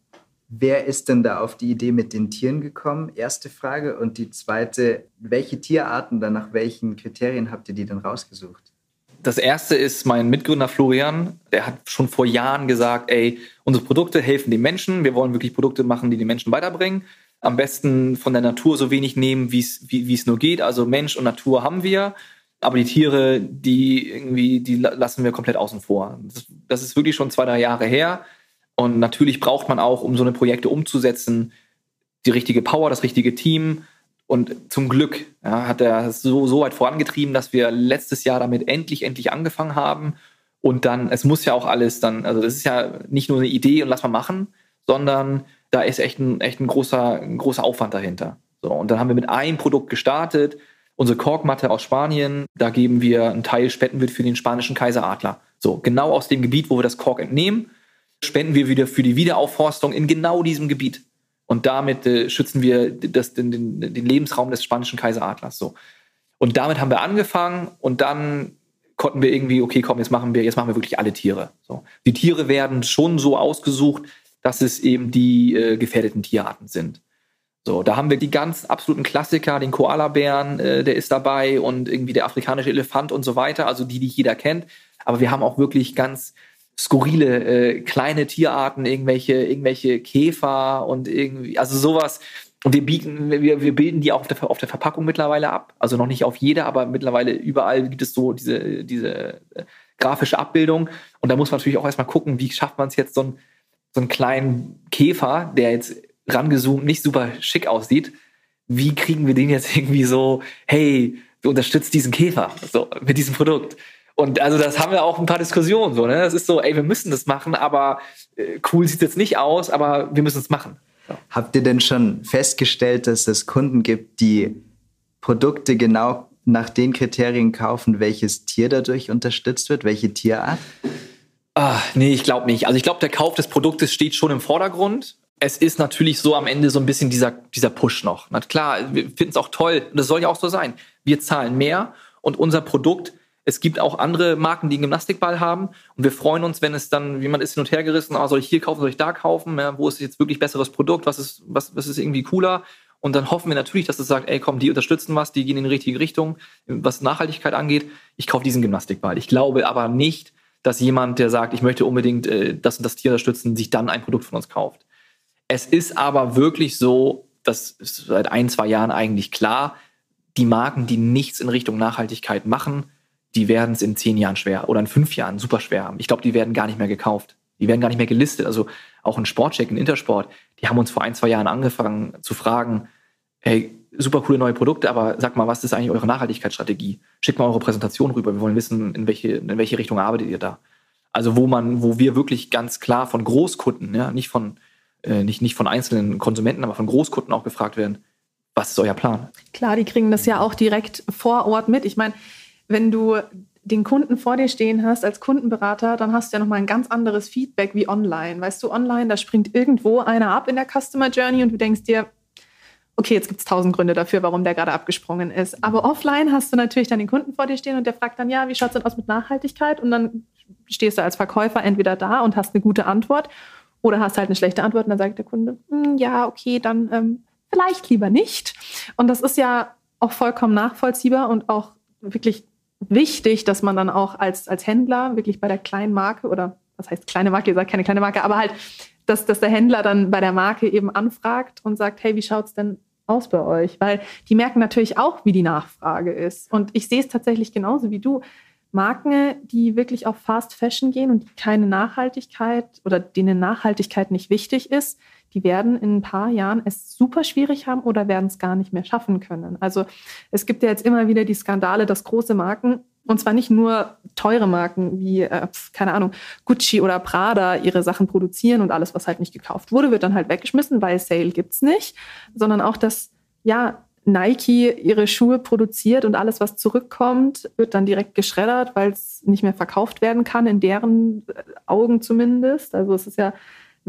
S3: Wer ist denn da auf die Idee mit den Tieren gekommen? Erste Frage. Und die zweite, welche Tierarten, dann nach welchen Kriterien habt ihr die denn rausgesucht?
S2: Das erste ist mein Mitgründer Florian. Der hat schon vor Jahren gesagt, ey, unsere Produkte helfen den Menschen. Wir wollen wirklich Produkte machen, die die Menschen weiterbringen. Am besten von der Natur so wenig nehmen, wie es nur geht. Also Mensch und Natur haben wir. Aber die Tiere, die irgendwie, die lassen wir komplett außen vor. Das, das ist wirklich schon zwei, drei Jahre her. Und natürlich braucht man auch, um so eine Projekte umzusetzen, die richtige Power, das richtige Team. Und zum Glück ja, hat er es so, so weit vorangetrieben, dass wir letztes Jahr damit endlich, endlich angefangen haben. Und dann, es muss ja auch alles dann, also das ist ja nicht nur eine Idee und lass mal machen, sondern da ist echt ein, echt ein, großer, ein großer Aufwand dahinter. So, und dann haben wir mit einem Produkt gestartet, unsere Korkmatte aus Spanien, da geben wir einen Teil, spenden wir für den spanischen Kaiseradler. So, genau aus dem Gebiet, wo wir das Kork entnehmen, spenden wir wieder für die Wiederaufforstung in genau diesem Gebiet. Und damit äh, schützen wir das, den, den, den, Lebensraum des spanischen Kaiseradlers. So. Und damit haben wir angefangen und dann konnten wir irgendwie, okay, komm, jetzt machen wir, jetzt machen wir wirklich alle Tiere. So. Die Tiere werden schon so ausgesucht, dass es eben die äh, gefährdeten Tierarten sind. So, da haben wir die ganz absoluten Klassiker, den Koalabären, äh, der ist dabei und irgendwie der afrikanische Elefant und so weiter, also die, die jeder kennt. Aber wir haben auch wirklich ganz skurrile äh, kleine Tierarten, irgendwelche, irgendwelche Käfer und irgendwie, also sowas. Und wir bieten, wir, wir bilden die auch auf der, auf der Verpackung mittlerweile ab. Also noch nicht auf jeder, aber mittlerweile überall gibt es so diese, diese äh, grafische Abbildung. Und da muss man natürlich auch erstmal gucken, wie schafft man es jetzt, so, ein, so einen kleinen Käfer, der jetzt rangezoomt nicht super schick aussieht, wie kriegen wir den jetzt irgendwie so, hey, du unterstützt diesen Käfer, so, mit diesem Produkt. Und also das haben wir auch ein paar Diskussionen so, ne? Das ist so, ey, wir müssen das machen, aber äh, cool sieht jetzt nicht aus, aber wir müssen es machen.
S3: So. Habt ihr denn schon festgestellt, dass es Kunden gibt, die Produkte genau nach den Kriterien kaufen, welches Tier dadurch unterstützt wird, welche Tierart?
S2: Ah, nee, ich glaube nicht. Also ich glaube, der Kauf des Produktes steht schon im Vordergrund es ist natürlich so am Ende so ein bisschen dieser, dieser Push noch. Na klar, wir finden es auch toll, und das soll ja auch so sein. Wir zahlen mehr und unser Produkt, es gibt auch andere Marken, die einen Gymnastikball haben. Und wir freuen uns, wenn es dann, wie man ist hin und her gerissen, ah, soll ich hier kaufen, soll ich da kaufen, ja, wo ist jetzt wirklich besseres Produkt, was ist, was, was ist irgendwie cooler? Und dann hoffen wir natürlich, dass es sagt, ey komm, die unterstützen was, die gehen in die richtige Richtung, was Nachhaltigkeit angeht, ich kaufe diesen Gymnastikball. Ich glaube aber nicht, dass jemand, der sagt, ich möchte unbedingt äh, das und das Tier unterstützen, sich dann ein Produkt von uns kauft. Es ist aber wirklich so, das ist seit ein, zwei Jahren eigentlich klar, die Marken, die nichts in Richtung Nachhaltigkeit machen, die werden es in zehn Jahren schwer oder in fünf Jahren super schwer haben. Ich glaube, die werden gar nicht mehr gekauft. Die werden gar nicht mehr gelistet. Also auch ein Sportcheck, ein Intersport, die haben uns vor ein, zwei Jahren angefangen zu fragen, hey, super coole neue Produkte, aber sag mal, was ist eigentlich eure Nachhaltigkeitsstrategie? Schickt mal eure Präsentation rüber. Wir wollen wissen, in welche, in welche Richtung arbeitet ihr da? Also wo man, wo wir wirklich ganz klar von Großkunden, ja, nicht von äh, nicht, nicht von einzelnen Konsumenten, aber von Großkunden auch gefragt werden, was ist euer Plan?
S1: Klar, die kriegen das ja auch direkt vor Ort mit. Ich meine, wenn du den Kunden vor dir stehen hast als Kundenberater, dann hast du ja nochmal ein ganz anderes Feedback wie online. Weißt du, online, da springt irgendwo einer ab in der Customer Journey und du denkst dir, okay, jetzt gibt es tausend Gründe dafür, warum der gerade abgesprungen ist. Aber offline hast du natürlich dann den Kunden vor dir stehen und der fragt dann, ja, wie schaut es denn aus mit Nachhaltigkeit? Und dann stehst du als Verkäufer entweder da und hast eine gute Antwort oder hast halt eine schlechte Antwort und dann sagt der Kunde, hm, ja, okay, dann ähm, vielleicht lieber nicht. Und das ist ja auch vollkommen nachvollziehbar und auch wirklich wichtig, dass man dann auch als, als Händler wirklich bei der kleinen Marke oder was heißt kleine Marke, ihr sagt keine kleine Marke, aber halt, dass, dass der Händler dann bei der Marke eben anfragt und sagt, hey, wie schaut's denn aus bei euch? Weil die merken natürlich auch, wie die Nachfrage ist. Und ich sehe es tatsächlich genauso wie du. Marken, die wirklich auf Fast Fashion gehen und keine Nachhaltigkeit oder denen Nachhaltigkeit nicht wichtig ist, die werden in ein paar Jahren es super schwierig haben oder werden es gar nicht mehr schaffen können. Also es gibt ja jetzt immer wieder die Skandale, dass große Marken, und zwar nicht nur teure Marken wie, äh, keine Ahnung, Gucci oder Prada ihre Sachen produzieren und alles, was halt nicht gekauft wurde, wird dann halt weggeschmissen, weil Sale gibt's nicht, sondern auch, dass ja, Nike ihre Schuhe produziert und alles, was zurückkommt, wird dann direkt geschreddert, weil es nicht mehr verkauft werden kann, in deren äh, Augen zumindest. Also es ist ja,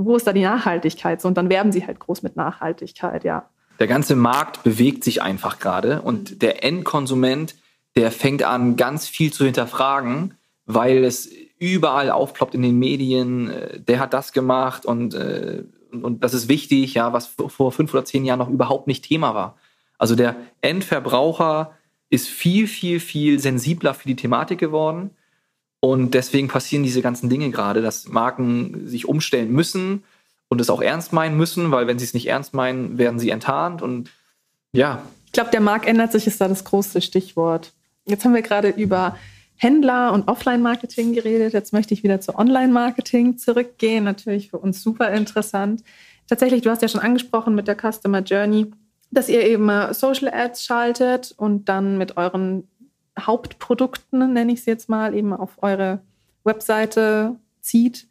S1: wo ist da die Nachhaltigkeit? So, und dann werben sie halt groß mit Nachhaltigkeit, ja.
S2: Der ganze Markt bewegt sich einfach gerade und der Endkonsument, der fängt an, ganz viel zu hinterfragen, weil es überall aufploppt in den Medien, äh, der hat das gemacht und, äh, und das ist wichtig, ja, was vor fünf oder zehn Jahren noch überhaupt nicht Thema war. Also der Endverbraucher ist viel, viel, viel sensibler für die Thematik geworden. Und deswegen passieren diese ganzen Dinge gerade, dass Marken sich umstellen müssen und es auch ernst meinen müssen, weil wenn sie es nicht ernst meinen, werden sie enttarnt. Und ja.
S1: Ich glaube, der Markt ändert sich, ist da das große Stichwort. Jetzt haben wir gerade über Händler und Offline-Marketing geredet. Jetzt möchte ich wieder zu Online-Marketing zurückgehen. Natürlich für uns super interessant. Tatsächlich, du hast ja schon angesprochen mit der Customer Journey dass ihr eben äh, Social Ads schaltet und dann mit euren Hauptprodukten, nenne ich es jetzt mal, eben auf eure Webseite zieht.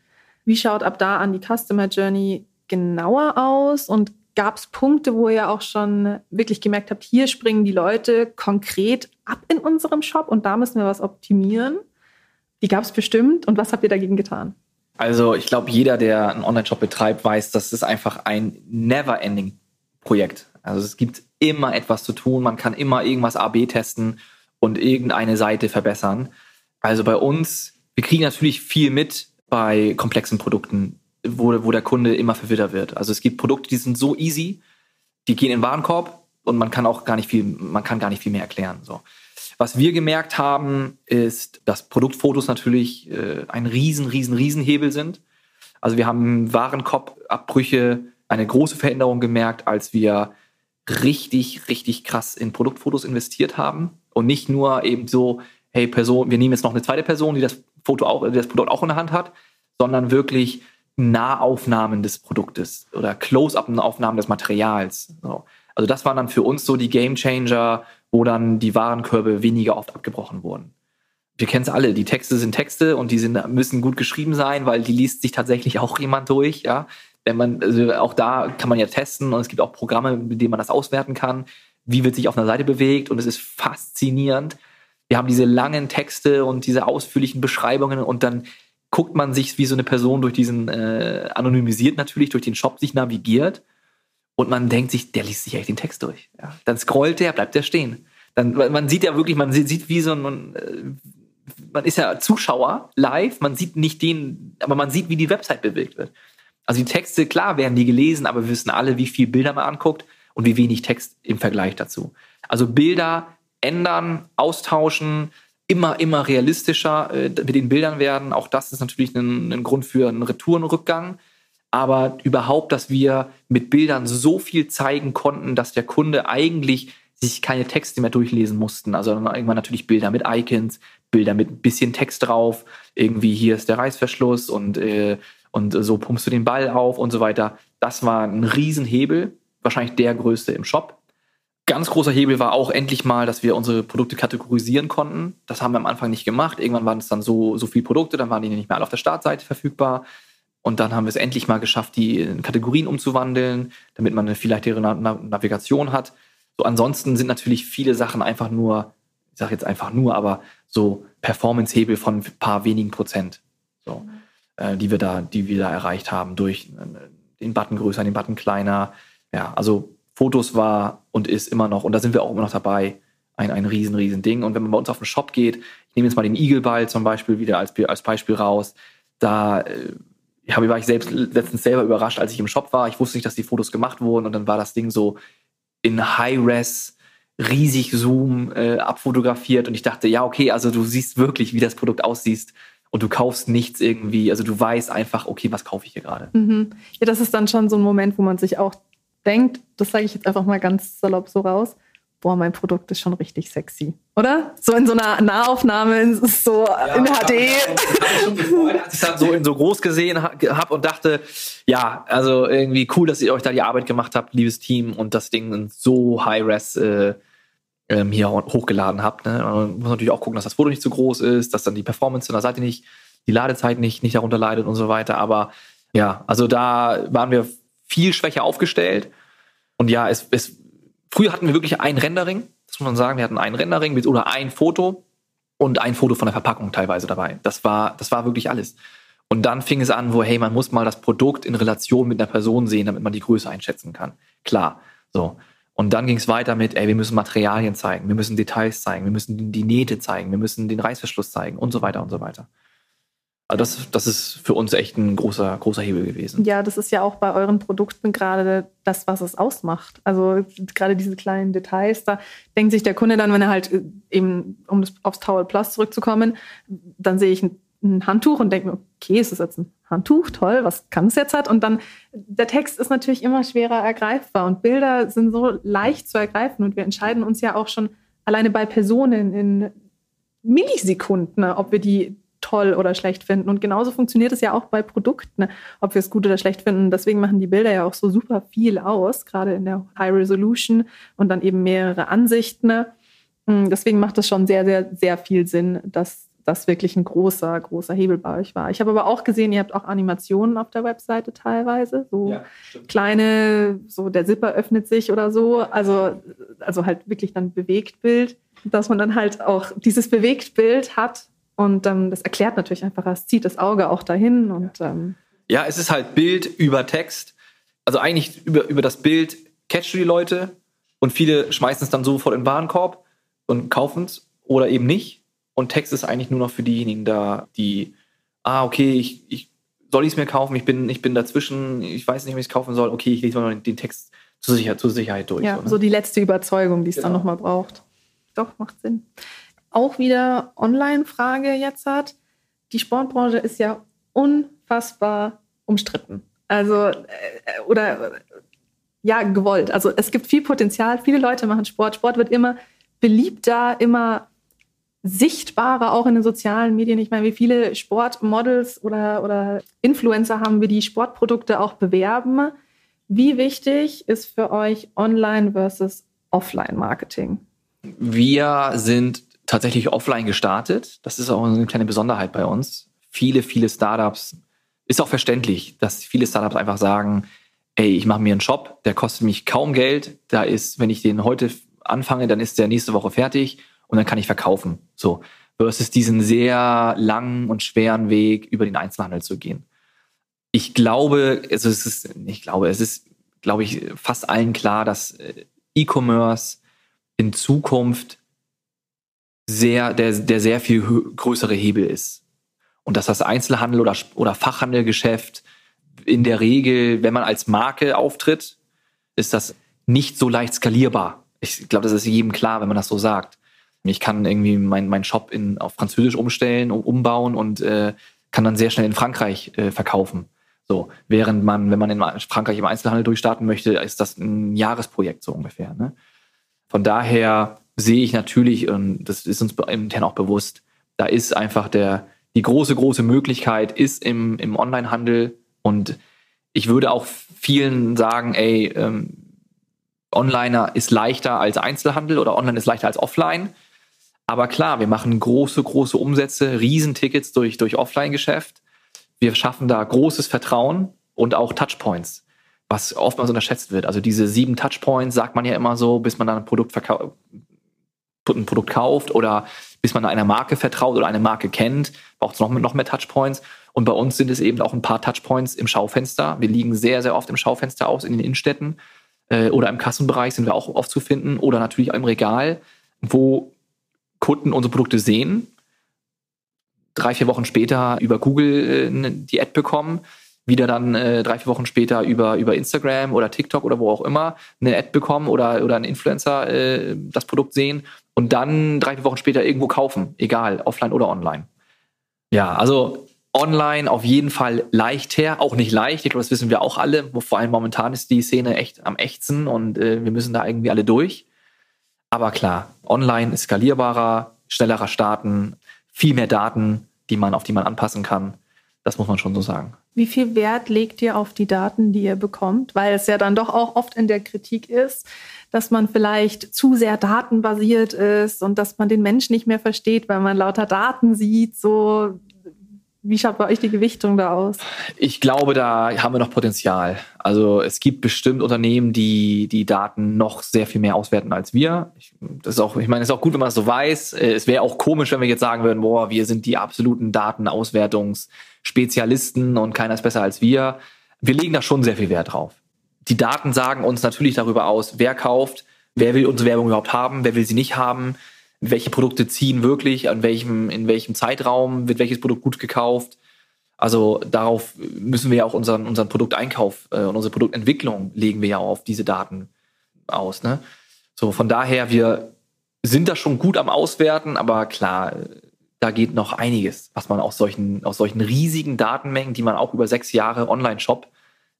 S1: Wie schaut ab da an die Customer Journey genauer aus? Und gab es Punkte, wo ihr auch schon wirklich gemerkt habt, hier springen die Leute konkret ab in unserem Shop und da müssen wir was optimieren? Die gab es bestimmt. Und was habt ihr dagegen getan?
S2: Also ich glaube, jeder, der einen Online-Shop betreibt, weiß, das ist einfach ein never-ending Projekt. Also es gibt immer etwas zu tun, man kann immer irgendwas AB testen und irgendeine Seite verbessern. Also bei uns, wir kriegen natürlich viel mit bei komplexen Produkten, wo, wo der Kunde immer verwirrt wird. Also es gibt Produkte, die sind so easy, die gehen in den Warenkorb und man kann auch gar nicht viel, man kann gar nicht viel mehr erklären. So. Was wir gemerkt haben, ist, dass Produktfotos natürlich äh, ein riesen, riesen, riesen Hebel sind. Also wir haben Warenkorbabbrüche eine große Veränderung gemerkt, als wir richtig, richtig krass in Produktfotos investiert haben und nicht nur eben so, hey Person, wir nehmen jetzt noch eine zweite Person, die das Foto auch, die das Produkt auch in der Hand hat, sondern wirklich Nahaufnahmen des Produktes oder Close-up-Aufnahmen des Materials. So. Also das waren dann für uns so die Game Changer, wo dann die Warenkörbe weniger oft abgebrochen wurden. Wir kennen es alle, die Texte sind Texte und die sind, müssen gut geschrieben sein, weil die liest sich tatsächlich auch jemand durch, ja. Wenn man, also auch da kann man ja testen und es gibt auch Programme, mit denen man das auswerten kann, wie wird sich auf einer Seite bewegt und es ist faszinierend. Wir haben diese langen Texte und diese ausführlichen Beschreibungen und dann guckt man sich, wie so eine Person durch diesen, äh, anonymisiert natürlich, durch den Shop sich navigiert und man denkt sich, der liest sich echt den Text durch. Ja. Dann scrollt der, bleibt der stehen. Dann, man sieht ja wirklich, man sieht, wie so ein, man, äh, man ist ja Zuschauer live, man sieht nicht den, aber man sieht, wie die Website bewegt wird. Also die Texte, klar werden die gelesen, aber wir wissen alle, wie viel Bilder man anguckt und wie wenig Text im Vergleich dazu. Also Bilder ändern, austauschen, immer, immer realistischer äh, mit den Bildern werden. Auch das ist natürlich ein, ein Grund für einen Retourenrückgang. Aber überhaupt, dass wir mit Bildern so viel zeigen konnten, dass der Kunde eigentlich sich keine Texte mehr durchlesen mussten. Also irgendwann natürlich Bilder mit Icons, Bilder mit ein bisschen Text drauf. Irgendwie hier ist der Reißverschluss und, äh, und so pumpst du den Ball auf und so weiter. Das war ein Riesenhebel, wahrscheinlich der größte im Shop. Ganz großer Hebel war auch endlich mal, dass wir unsere Produkte kategorisieren konnten. Das haben wir am Anfang nicht gemacht. Irgendwann waren es dann so, so viele Produkte, dann waren die nicht mehr alle auf der Startseite verfügbar. Und dann haben wir es endlich mal geschafft, die in Kategorien umzuwandeln, damit man eine viel leichtere Navigation hat. So ansonsten sind natürlich viele Sachen einfach nur, ich sage jetzt einfach nur, aber so Performance-Hebel von ein paar wenigen Prozent, so, äh, die wir da, die wir da erreicht haben durch äh, den Button größer, den Button kleiner. Ja, also Fotos war und ist immer noch, und da sind wir auch immer noch dabei, ein, ein riesen, riesen Ding. Und wenn man bei uns auf den Shop geht, ich nehme jetzt mal den Eagle-Ball zum Beispiel wieder als, als Beispiel raus, da äh, war ich selbst letztens selber überrascht, als ich im Shop war. Ich wusste nicht, dass die Fotos gemacht wurden und dann war das Ding so in High-Res, riesig Zoom äh, abfotografiert und ich dachte, ja, okay, also du siehst wirklich, wie das Produkt aussieht und du kaufst nichts irgendwie, also du weißt einfach, okay, was kaufe ich hier gerade.
S1: Mhm. Ja, das ist dann schon so ein Moment, wo man sich auch denkt, das sage ich jetzt einfach mal ganz salopp so raus, boah, mein Produkt ist schon richtig sexy. Oder? So in so einer Nahaufnahme, so ja, in HD. Ich habe
S2: schon gefreut, als ich das so in so groß gesehen habe und dachte, ja, also irgendwie cool, dass ihr euch da die Arbeit gemacht habt, liebes Team, und das Ding in so High-Res äh, ähm, hier hochgeladen habt. Ne? Man muss natürlich auch gucken, dass das Foto nicht zu groß ist, dass dann die Performance in der Seite nicht, die Ladezeit nicht, nicht darunter leidet und so weiter. Aber ja, also da waren wir viel schwächer aufgestellt. Und ja, es, es, früher hatten wir wirklich ein Rendering, das muss man sagen, wir hatten ein Rendering oder ein Foto und ein Foto von der Verpackung teilweise dabei. Das war, das war wirklich alles. Und dann fing es an, wo, hey, man muss mal das Produkt in Relation mit einer Person sehen, damit man die Größe einschätzen kann. Klar. So. Und dann ging es weiter mit, ey, wir müssen Materialien zeigen, wir müssen Details zeigen, wir müssen die Nähte zeigen, wir müssen den Reißverschluss zeigen und so weiter und so weiter. Also das, das ist für uns echt ein großer, großer Hebel gewesen.
S1: Ja, das ist ja auch bei euren Produkten gerade das, was es ausmacht. Also gerade diese kleinen Details, da denkt sich der Kunde dann, wenn er halt äh, eben, um aufs Towel Plus zurückzukommen, dann sehe ich ein, ein Handtuch und denke mir, okay, ist das jetzt ein Handtuch? Toll, was kann es jetzt hat? Und dann, der Text ist natürlich immer schwerer ergreifbar und Bilder sind so leicht zu ergreifen und wir entscheiden uns ja auch schon alleine bei Personen in Millisekunden, ob wir die toll oder schlecht finden. Und genauso funktioniert es ja auch bei Produkten, ne? ob wir es gut oder schlecht finden. Deswegen machen die Bilder ja auch so super viel aus, gerade in der High Resolution und dann eben mehrere Ansichten. Ne? Hm, deswegen macht es schon sehr, sehr, sehr viel Sinn, dass das wirklich ein großer, großer Hebel bei euch war. Ich habe aber auch gesehen, ihr habt auch Animationen auf der Webseite teilweise, so ja, kleine, so der Zipper öffnet sich oder so, also, also halt wirklich dann Bewegtbild, dass man dann halt auch dieses Bewegtbild hat und ähm, das erklärt natürlich einfach, es zieht das Auge auch dahin. Und, ähm
S2: ja, es ist halt Bild über Text. Also eigentlich über, über das Bild catchst du die Leute und viele schmeißen es dann sofort in den Warenkorb und kaufen es oder eben nicht. Und Text ist eigentlich nur noch für diejenigen da, die, ah, okay, ich, ich soll ich es mir kaufen, ich bin, ich bin dazwischen, ich weiß nicht, ob ich es kaufen soll, okay, ich lese mal den Text zur, Sicherheit, zur Sicherheit durch.
S1: Ja,
S2: so, ne?
S1: so die letzte Überzeugung, die es dann
S2: Genau.
S1: nochmal braucht. Doch, macht Sinn. Auch wieder Online-Frage jetzt hat. Die Sportbranche ist ja unfassbar umstritten. Also, äh, oder ja, gewollt. Also es gibt viel Potenzial, viele Leute machen Sport. Sport wird immer beliebter, immer sichtbarer, auch in den sozialen Medien. Ich meine, wie viele Sportmodels oder, oder Influencer haben wir, die Sportprodukte auch bewerben? Wie wichtig ist für euch Online versus Offline-Marketing?
S2: Wir sind tatsächlich offline gestartet. Das ist auch eine kleine Besonderheit bei uns. Viele, viele Startups, ist auch verständlich, dass viele Startups einfach sagen, ey, ich mache mir einen Shop, der kostet mich kaum Geld. Da ist, wenn ich den heute anfange, dann ist der nächste Woche fertig und dann kann ich verkaufen. So. Versus diesen sehr langen und schweren Weg über den Einzelhandel zu gehen. Ich glaube, also es ist, ich glaube, es ist, glaube ich, fast allen klar, dass äh, E-Commerce in Zukunft sehr, der, der sehr viel größere Hebel ist. Und dass das Einzelhandel oder, oder Fachhandelgeschäft in der Regel, wenn man als Marke auftritt, ist das nicht so leicht skalierbar. Ich glaube, das ist jedem klar, wenn man das so sagt. Ich kann irgendwie meinen mein Shop in, auf Französisch umstellen, um, umbauen und äh, kann dann sehr schnell in Frankreich äh, verkaufen. So, während man, wenn man in Frankreich im Einzelhandel durchstarten möchte, ist das ein Jahresprojekt so ungefähr. Ne? Von daher sehe ich natürlich, und das ist uns intern auch bewusst, da ist einfach der, die große, große Möglichkeit ist im, im Onlinehandel. Und ich würde auch vielen sagen, ey, ähm, Onliner ist leichter als Einzelhandel oder Online ist leichter als Offline. Aber klar, wir machen große, große Umsätze, Riesentickets durch, durch Offline-Geschäft. Wir schaffen da großes Vertrauen und auch Touchpoints, was oftmals unterschätzt wird. Also diese sieben Touchpoints sagt man ja immer so, bis man dann ein Produkt, verkau- ein Produkt kauft oder bis man einer Marke vertraut oder eine Marke kennt, braucht es noch, noch mehr Touchpoints. Und bei uns sind es eben auch ein paar Touchpoints im Schaufenster. Wir liegen sehr, sehr oft im Schaufenster aus in den Innenstädten äh, oder im Kassenbereich sind wir auch oft zu finden oder natürlich im Regal, wo Kunden unsere Produkte sehen, drei, vier Wochen später über Google äh, die Ad bekommen, wieder dann äh, drei, vier Wochen später über, über Instagram oder TikTok oder wo auch immer eine Ad bekommen oder, oder ein Influencer äh, das Produkt sehen und dann drei, vier Wochen später irgendwo kaufen, egal, offline oder online. Ja, also online auf jeden Fall leicht her, auch nicht leicht, ich glaube, das wissen wir auch alle, vor allem momentan ist die Szene echt am ächzen und äh, wir müssen da irgendwie alle durch. Aber klar, online ist skalierbarer, schnellerer starten, viel mehr Daten, die man, auf die man anpassen kann. Das muss man schon so sagen.
S1: Wie viel Wert legt ihr auf die Daten, die ihr bekommt? Weil es ja dann doch auch oft in der Kritik ist, dass man vielleicht zu sehr datenbasiert ist und dass man den Mensch nicht mehr versteht, weil man lauter Daten sieht. So, wie schaut bei euch die Gewichtung da aus?
S2: Ich glaube, da haben wir noch Potenzial. Also es gibt bestimmt Unternehmen, die die Daten noch sehr viel mehr auswerten als wir. Ich, das ist auch, ich meine, es ist auch gut, wenn man das so weiß. Äh, Es wäre auch komisch, wenn wir jetzt sagen würden, boah, wir sind die absoluten Datenauswertungsspezialisten und keiner ist besser als wir. Wir legen da schon sehr viel Wert drauf. Die Daten sagen uns natürlich darüber aus, wer kauft, wer will unsere Werbung überhaupt haben, wer will sie nicht haben, welche Produkte ziehen wirklich, an welchem, in welchem Zeitraum wird welches Produkt gut gekauft. Also darauf müssen wir ja auch unseren, unseren Produkteinkauf äh, und unsere Produktentwicklung legen wir ja auch auf diese Daten aus. Ne? So, von daher, wir sind da schon gut am Auswerten, aber klar, da geht noch einiges, was man aus solchen, aus solchen riesigen Datenmengen, die man auch über sechs Jahre Online-Shop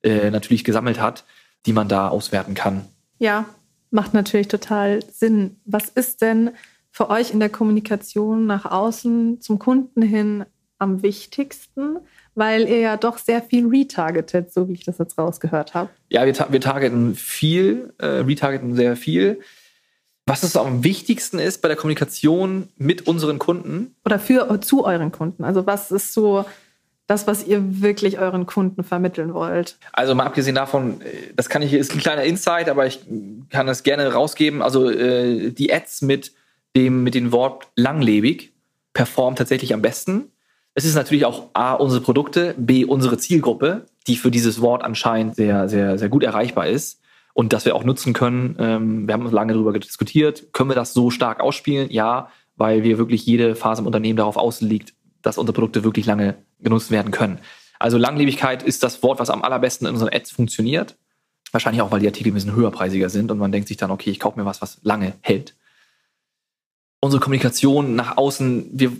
S2: äh, natürlich gesammelt hat, die man da auswerten kann.
S1: Ja, macht natürlich total Sinn. Was ist denn für euch in der Kommunikation nach außen zum Kunden hin am wichtigsten? Weil ihr ja doch sehr viel retargetet, so wie ich das jetzt rausgehört habe.
S2: Ja, wir, ta wir targeten viel, äh, retargeten sehr viel. Was es am wichtigsten ist bei der Kommunikation mit unseren Kunden,
S1: Oder für zu euren Kunden. Also was ist so das, was ihr wirklich euren Kunden vermitteln wollt?
S2: Also mal abgesehen davon, äh, das kann ich, ist ein kleiner Insight, aber ich kann das gerne rausgeben. Also äh, die Ads mit dem, mit dem Wort langlebig performen tatsächlich am besten. Es ist natürlich auch A, unsere Produkte, B, unsere Zielgruppe, die für dieses Wort anscheinend sehr, sehr, sehr gut erreichbar ist und das wir auch nutzen können. Ähm, wir haben lange darüber diskutiert. Können wir das so stark ausspielen? Ja, weil wir wirklich jede Phase im Unternehmen darauf ausliegt, dass unsere Produkte wirklich lange genutzt werden können. Also Langlebigkeit ist das Wort, was am allerbesten in unseren Ads funktioniert. Wahrscheinlich auch, weil die Artikel ein bisschen höherpreisiger sind und man denkt sich dann, okay, ich kaufe mir was, was lange hält. Unsere Kommunikation nach außen, wir,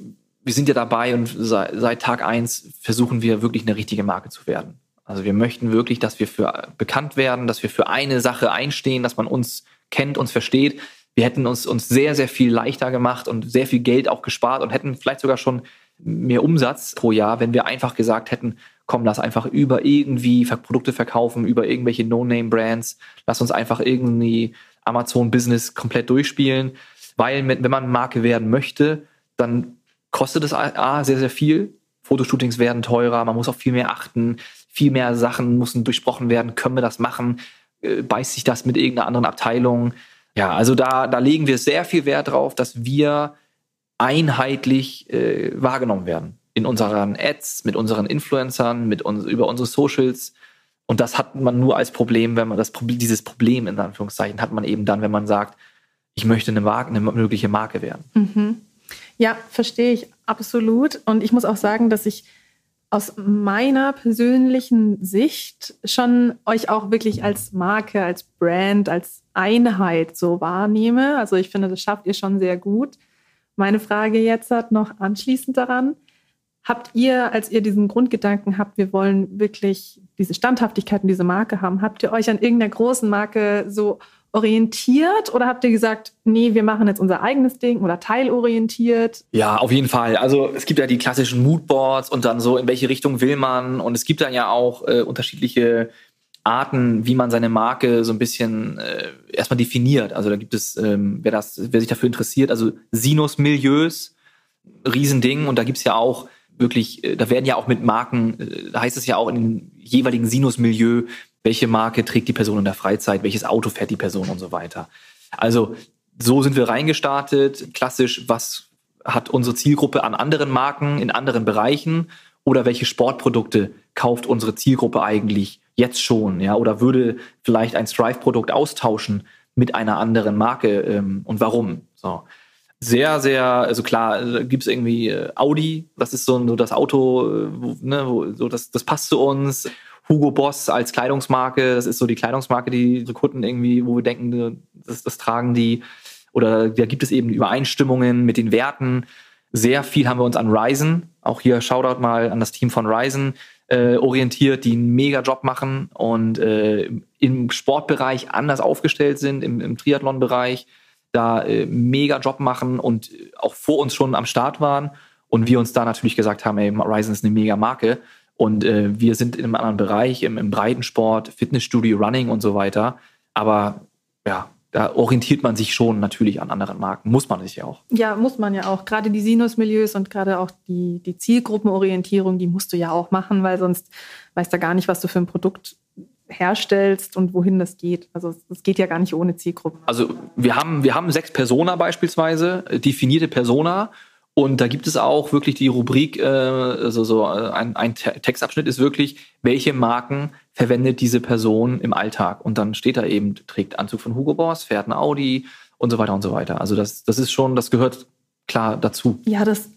S2: wir sind ja dabei und seit, seit Tag eins versuchen wir wirklich eine richtige Marke zu werden. Also wir möchten wirklich, dass wir für bekannt werden, dass wir für eine Sache einstehen, dass man uns kennt, uns versteht. Wir hätten uns, uns sehr, sehr viel leichter gemacht und sehr viel Geld auch gespart und hätten vielleicht sogar schon mehr Umsatz pro Jahr, wenn wir einfach gesagt hätten, komm, lass einfach über irgendwie Produkte verkaufen, über irgendwelche No-Name-Brands, lass uns einfach irgendwie Amazon-Business komplett durchspielen. Weil wenn man Marke werden möchte, dann kostet es A, sehr, sehr viel. Fotoshootings werden teurer, man muss auf viel mehr achten, viel mehr Sachen müssen durchsprochen werden, können wir das machen, äh, beißt sich das mit irgendeiner anderen Abteilung. Ja, also da, da legen wir sehr viel Wert drauf, dass wir einheitlich äh, wahrgenommen werden. In unseren Ads, mit unseren Influencern, mit uns, über unsere Socials. Und das hat man nur als Problem, wenn man das dieses Problem in Anführungszeichen hat man eben dann, wenn man sagt, ich möchte eine, Marke, eine mögliche Marke werden.
S1: Mhm. Ja, verstehe ich absolut. Und ich muss auch sagen, dass ich aus meiner persönlichen Sicht schon euch auch wirklich als Marke, als Brand, als Einheit so wahrnehme. Also ich finde, das schafft ihr schon sehr gut. Meine Frage jetzt hat noch anschließend daran. Habt ihr, als ihr diesen Grundgedanken habt, wir wollen wirklich diese Standhaftigkeit und diese Marke haben, habt ihr euch an irgendeiner großen Marke so orientiert oder habt ihr gesagt, nee, wir machen jetzt unser eigenes Ding oder teilorientiert?
S2: Ja, auf jeden Fall. Also es gibt ja die klassischen Moodboards und dann so, in welche Richtung will man. Und es gibt dann ja auch äh, unterschiedliche Arten, wie man seine Marke so ein bisschen äh, erstmal definiert. Also da gibt es, ähm, wer, das, wer sich dafür interessiert, also Sinus-Milieus, Riesending. Und da gibt's ja auch wirklich, äh, da werden ja auch mit Marken, äh, da heißt es ja auch in dem jeweiligen Sinus-Milieu, welche Marke trägt die Person in der Freizeit, welches Auto fährt die Person und so weiter. Also so sind wir reingestartet. Klassisch, was hat unsere Zielgruppe an anderen Marken in anderen Bereichen oder welche Sportprodukte kauft unsere Zielgruppe eigentlich jetzt schon, ja, oder würde vielleicht ein Strive-Produkt austauschen mit einer anderen Marke ähm, und warum? So. Sehr, sehr, also klar, gibt es irgendwie äh, Audi, das ist so, so das Auto, äh, wo, ne, wo, so das, das passt zu uns. Hugo Boss als Kleidungsmarke, das ist so die Kleidungsmarke, die so Kunden irgendwie, wo wir denken, das, das tragen die. Oder da gibt es eben Übereinstimmungen mit den Werten. Sehr viel haben wir uns an Ryzen, auch hier Shoutout mal an das Team von Ryzen, äh, orientiert, die einen mega Job machen und äh, im Sportbereich anders aufgestellt sind, im, im Triathlon-Bereich, da äh, mega Job machen und auch vor uns schon am Start waren. Und wir uns da natürlich gesagt haben, ey, Ryzen ist eine mega Marke. Und äh, wir sind in einem anderen Bereich, im, im Breitensport, Fitnessstudio, Running und so weiter. Aber ja, da orientiert man sich schon natürlich an anderen Marken. Muss man sich ja auch.
S1: Ja, muss man ja auch. Gerade die Sinus-Milieus und gerade auch die, die Zielgruppenorientierung, die musst du ja auch machen, weil sonst weißt du gar nicht, was du für ein Produkt herstellst und wohin das geht. Also es geht ja gar nicht ohne Zielgruppen.
S2: Also wir haben, wir haben sechs Persona beispielsweise, definierte Persona und da gibt es auch wirklich die Rubrik, äh, also so äh, ein, ein Textabschnitt ist wirklich, welche Marken verwendet diese Person im Alltag? Und dann steht da eben, trägt Anzug von Hugo Boss, fährt ein Audi und so weiter und so weiter. Also das, das ist schon, das gehört klar dazu.
S1: Ja, das,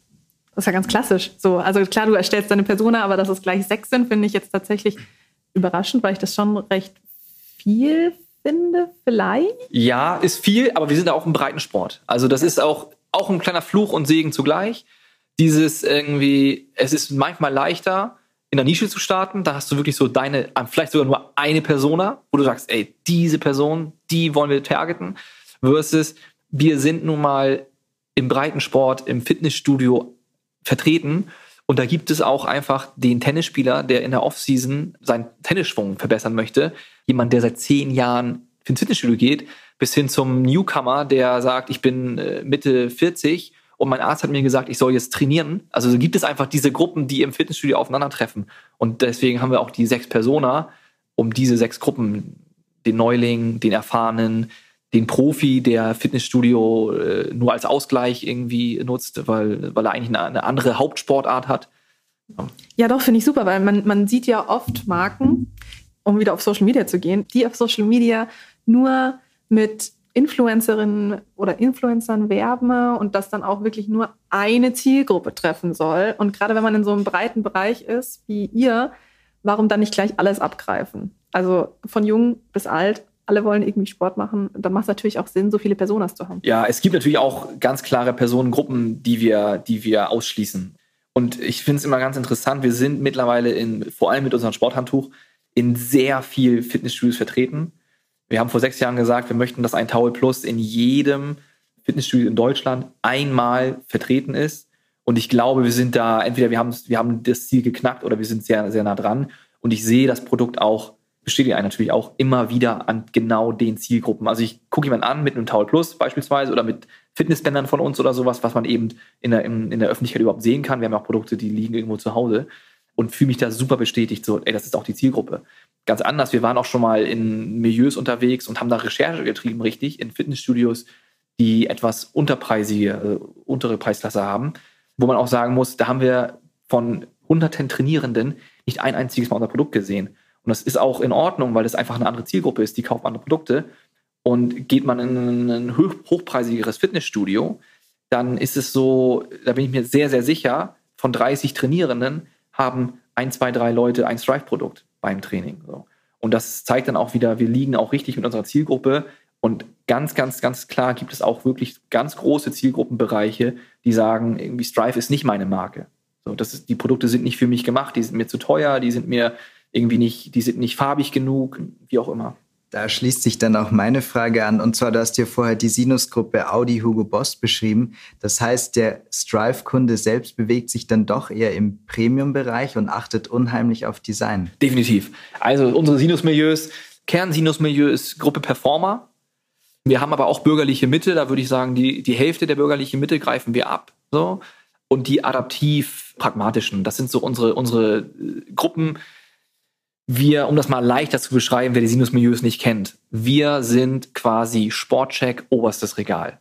S1: das ist ja ganz klassisch. So, also klar, du erstellst deine Persona, aber dass es gleich sechs sind, finde ich jetzt tatsächlich überraschend, weil ich das schon recht viel finde, vielleicht.
S2: Ja, ist viel, aber wir sind da auch im Breitensport. Also das ist auch auch ein kleiner Fluch und Segen zugleich. Dieses irgendwie, es ist manchmal leichter, in der Nische zu starten. Da hast du wirklich so deine, vielleicht sogar nur eine Persona, wo du sagst, ey, diese Person, die wollen wir targeten. Versus, wir sind nun mal im Breitensport, im Fitnessstudio vertreten. Und da gibt es auch einfach den Tennisspieler, der in der Offseason seinen Tennisschwung verbessern möchte. Jemand, der seit zehn Jahren ins Fitnessstudio geht, bis hin zum Newcomer, der sagt, ich bin äh, Mitte 40 und mein Arzt hat mir gesagt, ich soll jetzt trainieren. Also gibt es einfach diese Gruppen, die im Fitnessstudio aufeinandertreffen. Und deswegen haben wir auch die sechs Persona, um diese sechs Gruppen, den Neuling, den Erfahrenen, den Profi, der Fitnessstudio äh, nur als Ausgleich irgendwie nutzt, weil, weil er eigentlich eine, andere Hauptsportart hat.
S1: Ja, doch, finde ich super, weil man, man sieht ja oft Marken, um wieder auf Social Media zu gehen, die auf Social Media nur mit Influencerinnen oder Influencern werben und das dann auch wirklich nur eine Zielgruppe treffen soll. Und gerade wenn man in so einem breiten Bereich ist wie ihr, warum dann nicht gleich alles abgreifen? Also von jung bis alt, alle wollen irgendwie Sport machen. Dann macht es natürlich auch Sinn, so viele Personas zu haben.
S2: Ja, es gibt natürlich auch ganz klare Personengruppen, die wir, die wir ausschließen. Und ich finde es immer ganz interessant, wir sind mittlerweile in, vor allem mit unserem Sporthandtuch, in sehr viel Fitnessstudios vertreten. Wir haben vor sechs Jahren gesagt, wir möchten, dass ein Towel Plus in jedem Fitnessstudio in Deutschland einmal vertreten ist. Und ich glaube, wir sind da, entweder wir haben, wir haben das Ziel geknackt oder wir sind sehr, sehr nah dran. Und ich sehe das Produkt auch, bestätige einen natürlich auch immer wieder an genau den Zielgruppen. Also ich gucke jemanden an mit einem Towel Plus beispielsweise oder mit Fitnessbändern von uns oder sowas, was man eben in der, in, in der Öffentlichkeit überhaupt sehen kann. Wir haben auch Produkte, die liegen irgendwo zu Hause und fühle mich da super bestätigt, so, ey, das ist auch die Zielgruppe. Ganz anders, wir waren auch schon mal in Milieus unterwegs und haben da Recherche getrieben, richtig, in Fitnessstudios, die etwas unterpreisige, äh, untere Preisklasse haben, wo man auch sagen muss, da haben wir von hunderten Trainierenden nicht ein einziges Mal unser Produkt gesehen. Und das ist auch in Ordnung, weil das einfach eine andere Zielgruppe ist, die kaufen andere Produkte. Und geht man in ein hochpreisigeres Fitnessstudio, dann ist es so, da bin ich mir sehr, sehr sicher, von 30 Trainierenden haben ein, zwei, drei Leute ein Strive-Produkt beim Training. So. Und das zeigt dann auch wieder, wir liegen auch richtig mit unserer Zielgruppe. Und ganz, ganz, ganz klar gibt es auch wirklich ganz große Zielgruppenbereiche, die sagen, irgendwie Strive ist nicht meine Marke. So, das ist, die Produkte sind nicht für mich gemacht, die sind mir zu teuer, die sind mir irgendwie nicht, die sind nicht farbig genug, wie auch immer.
S3: Da schließt sich dann auch meine Frage an. Und zwar, du hast dir vorher die Sinusgruppe Audi Hugo Boss beschrieben. Das heißt, der Strive-Kunde selbst bewegt sich dann doch eher im Premium-Bereich und achtet unheimlich auf Design.
S2: Definitiv. Also unsere Sinus-Milieus, Kern-Sinus-Milieu ist Gruppe Performer. Wir haben aber auch bürgerliche Mitte. Da würde ich sagen, die, die Hälfte der bürgerlichen Mitte greifen wir ab. So. Und die adaptiv-pragmatischen, das sind so unsere, unsere äh, Gruppen, wir, um das mal leichter zu beschreiben, wer die Sinus-Milieus nicht kennt, wir sind quasi Sportcheck oberstes Regal.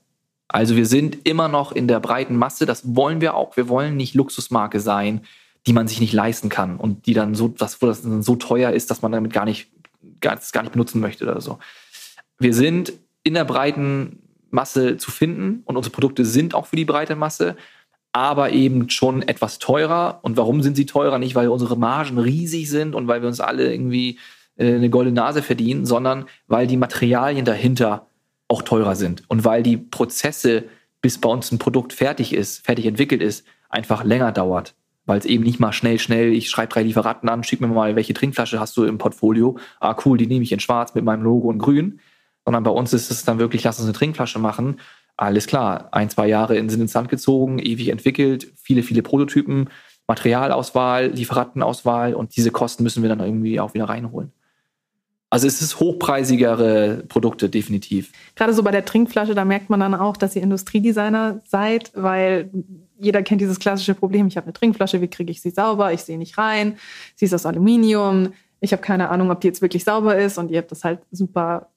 S2: Also wir sind immer noch in der breiten Masse, das wollen wir auch. Wir wollen nicht Luxusmarke sein, die man sich nicht leisten kann und die dann so, das, wo das dann so teuer ist, dass man damit gar nicht, gar, gar nicht benutzen möchte oder so. Wir sind in der breiten Masse zu finden und unsere Produkte sind auch für die breite Masse aber eben schon etwas teurer. Und warum sind sie teurer? Nicht, weil unsere Margen riesig sind und weil wir uns alle irgendwie äh, eine goldene Nase verdienen, sondern weil die Materialien dahinter auch teurer sind und weil die Prozesse, bis bei uns ein Produkt fertig ist, fertig entwickelt ist, einfach länger dauert. Weil es eben nicht mal schnell, schnell, ich schreibe drei Lieferanten an, schick mir mal, welche Trinkflasche hast du im Portfolio. Ah, cool, die nehme ich in schwarz mit meinem Logo in grün. Sondern bei uns ist es dann wirklich, lass uns eine Trinkflasche machen alles klar, ein, zwei Jahre in, sind ins Land gezogen, ewig entwickelt, viele, viele Prototypen, Materialauswahl, Lieferantenauswahl und diese Kosten müssen wir dann irgendwie auch wieder reinholen. Also es ist hochpreisigere Produkte, definitiv.
S1: Gerade so bei der Trinkflasche, da merkt man dann auch, dass ihr Industriedesigner seid, weil jeder kennt dieses klassische Problem, ich habe eine Trinkflasche, wie kriege ich sie sauber? Ich sehe nicht rein, sie ist aus Aluminium, ich habe keine Ahnung, ob die jetzt wirklich sauber ist und ihr habt das halt super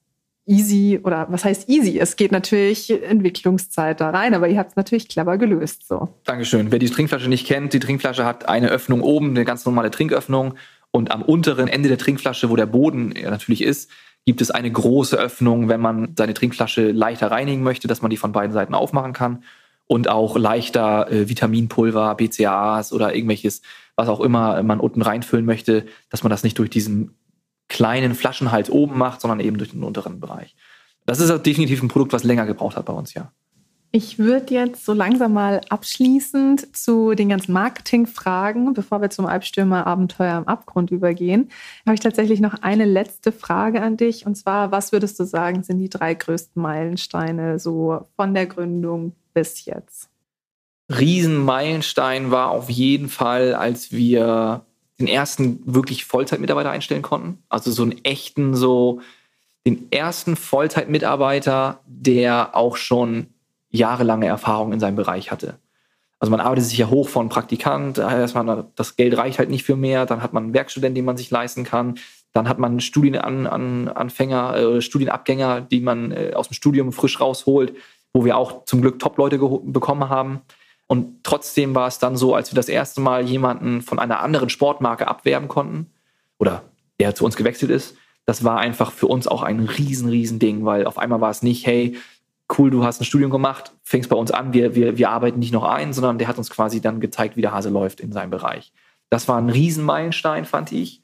S1: easy oder was heißt easy? Es geht natürlich Entwicklungszeit da rein, aber ihr habt es natürlich clever gelöst. So.
S2: Dankeschön. Wer die Trinkflasche nicht kennt, die Trinkflasche hat eine Öffnung oben, eine ganz normale Trinköffnung und am unteren Ende der Trinkflasche, wo der Boden natürlich ist, gibt es eine große Öffnung, wenn man seine Trinkflasche leichter reinigen möchte, dass man die von beiden Seiten aufmachen kann und auch leichter äh, Vitaminpulver, BCAAs oder irgendwelches, was auch immer man unten reinfüllen möchte, dass man das nicht durch diesen kleinen Flaschenhals oben macht, sondern eben durch den unteren Bereich. Das ist definitiv ein Produkt, was länger gebraucht hat bei uns, ja.
S1: Ich würde jetzt so langsam mal abschließend zu den ganzen Marketingfragen, bevor wir zum Albstürmer Abenteuer im Abgrund übergehen, habe ich tatsächlich noch eine letzte Frage an dich. Und zwar, was würdest du sagen, sind die drei größten Meilensteine so von der Gründung bis jetzt?
S2: Riesenmeilenstein war auf jeden Fall, als wir den ersten wirklich Vollzeitmitarbeiter einstellen konnten. Also so einen echten, so den ersten Vollzeitmitarbeiter, der auch schon jahrelange Erfahrung in seinem Bereich hatte. Also man arbeitet sich ja hoch von Praktikant, erstmal das Geld reicht halt nicht für mehr, dann hat man einen Werkstudent, den man sich leisten kann, dann hat man Studienanfänger, äh, Studienabgänger, die man äh, aus dem Studium frisch rausholt, wo wir auch zum Glück Top-Leute bekommen haben. Und trotzdem war es dann so, als wir das erste Mal jemanden von einer anderen Sportmarke abwerben konnten oder der zu uns gewechselt ist, das war einfach für uns auch ein riesen, riesen Ding, weil auf einmal war es nicht, hey, cool, du hast ein Studium gemacht, fängst bei uns an, wir, wir, wir arbeiten nicht noch ein, sondern der hat uns quasi dann gezeigt, wie der Hase läuft in seinem Bereich. Das war ein Riesenmeilenstein, fand ich.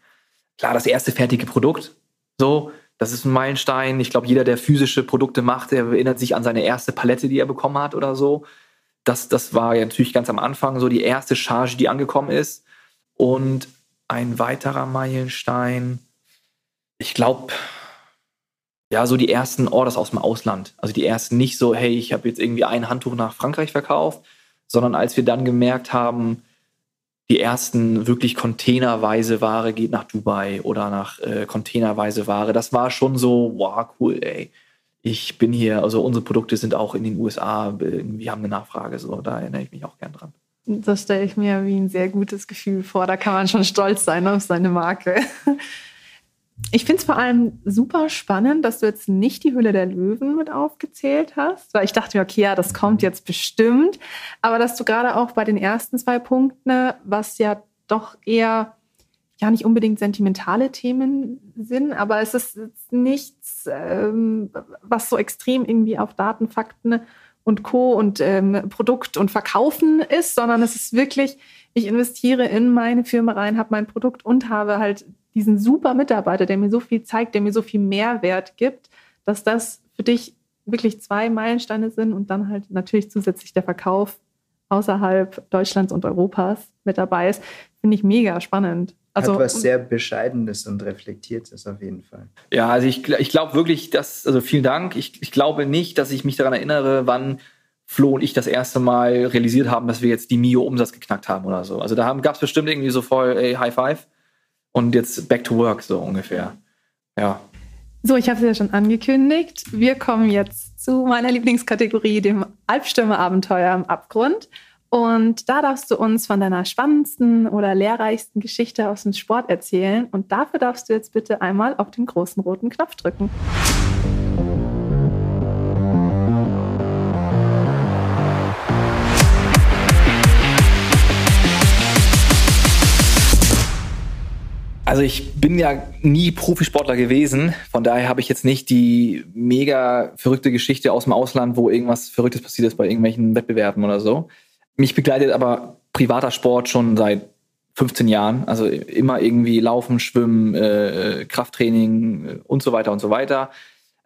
S2: Klar, das erste fertige Produkt, So, das ist ein Meilenstein. Ich glaube, jeder, der physische Produkte macht, der erinnert sich an seine erste Palette, die er bekommen hat oder so. Das, das war ja natürlich ganz am Anfang so die erste Charge, die angekommen ist. Und ein weiterer Meilenstein, ich glaube, ja, so die ersten Orders aus dem Ausland. Also die ersten nicht so, hey, ich habe jetzt irgendwie ein Handtuch nach Frankreich verkauft, sondern als wir dann gemerkt haben, die ersten wirklich containerweise Ware geht nach Dubai oder nach äh, containerweise Ware. Das war schon so, wow, cool, ey. Ich bin hier, also unsere Produkte sind auch in den USA, wir haben eine Nachfrage, so, da erinnere ich mich auch gern dran.
S1: Das stelle ich mir wie ein sehr gutes Gefühl vor. Da kann man schon stolz sein auf seine Marke. Ich finde es vor allem super spannend, dass du jetzt nicht die Hülle der Löwen mit aufgezählt hast, weil ich dachte mir, okay, ja, das kommt jetzt bestimmt. Aber dass du gerade auch bei den ersten zwei Punkten, was ja doch eher ja nicht unbedingt sentimentale Themen sind, aber es ist nichts, ähm, was so extrem irgendwie auf Daten, Fakten und Co. und ähm, Produkt und Verkaufen ist, sondern es ist wirklich, ich investiere in meine Firma rein, habe mein Produkt und habe halt diesen super Mitarbeiter, der mir so viel zeigt, der mir so viel Mehrwert gibt, dass das für dich wirklich zwei Meilensteine sind und dann halt natürlich zusätzlich der Verkauf außerhalb Deutschlands und Europas mit dabei ist, finde ich mega spannend.
S3: Also, Hat was sehr Bescheidenes und Reflektiertes auf jeden Fall.
S2: Ja, also ich, ich glaube wirklich, dass, also vielen Dank. Ich, ich glaube nicht, dass ich mich daran erinnere, wann Flo und ich das erste Mal realisiert haben, dass wir jetzt die Mio-Umsatz geknackt haben oder so. Also da gab es bestimmt irgendwie so voll, ey, High Five und jetzt back to work so ungefähr. Ja.
S1: So, ich habe es ja schon angekündigt. Wir kommen jetzt zu meiner Lieblingskategorie, dem Albstürmer-Abenteuer im Abgrund. Und da darfst du uns von deiner spannendsten oder lehrreichsten Geschichte aus dem Sport erzählen. Und dafür darfst du jetzt bitte einmal auf den großen roten Knopf drücken.
S2: Also ich bin ja nie Profisportler gewesen, von daher habe ich jetzt nicht die mega verrückte Geschichte aus dem Ausland, wo irgendwas Verrücktes passiert ist bei irgendwelchen Wettbewerben oder so. Mich begleitet aber privater Sport schon seit 15 Jahren, also immer irgendwie Laufen, Schwimmen, äh, Krafttraining äh, und so weiter und so weiter.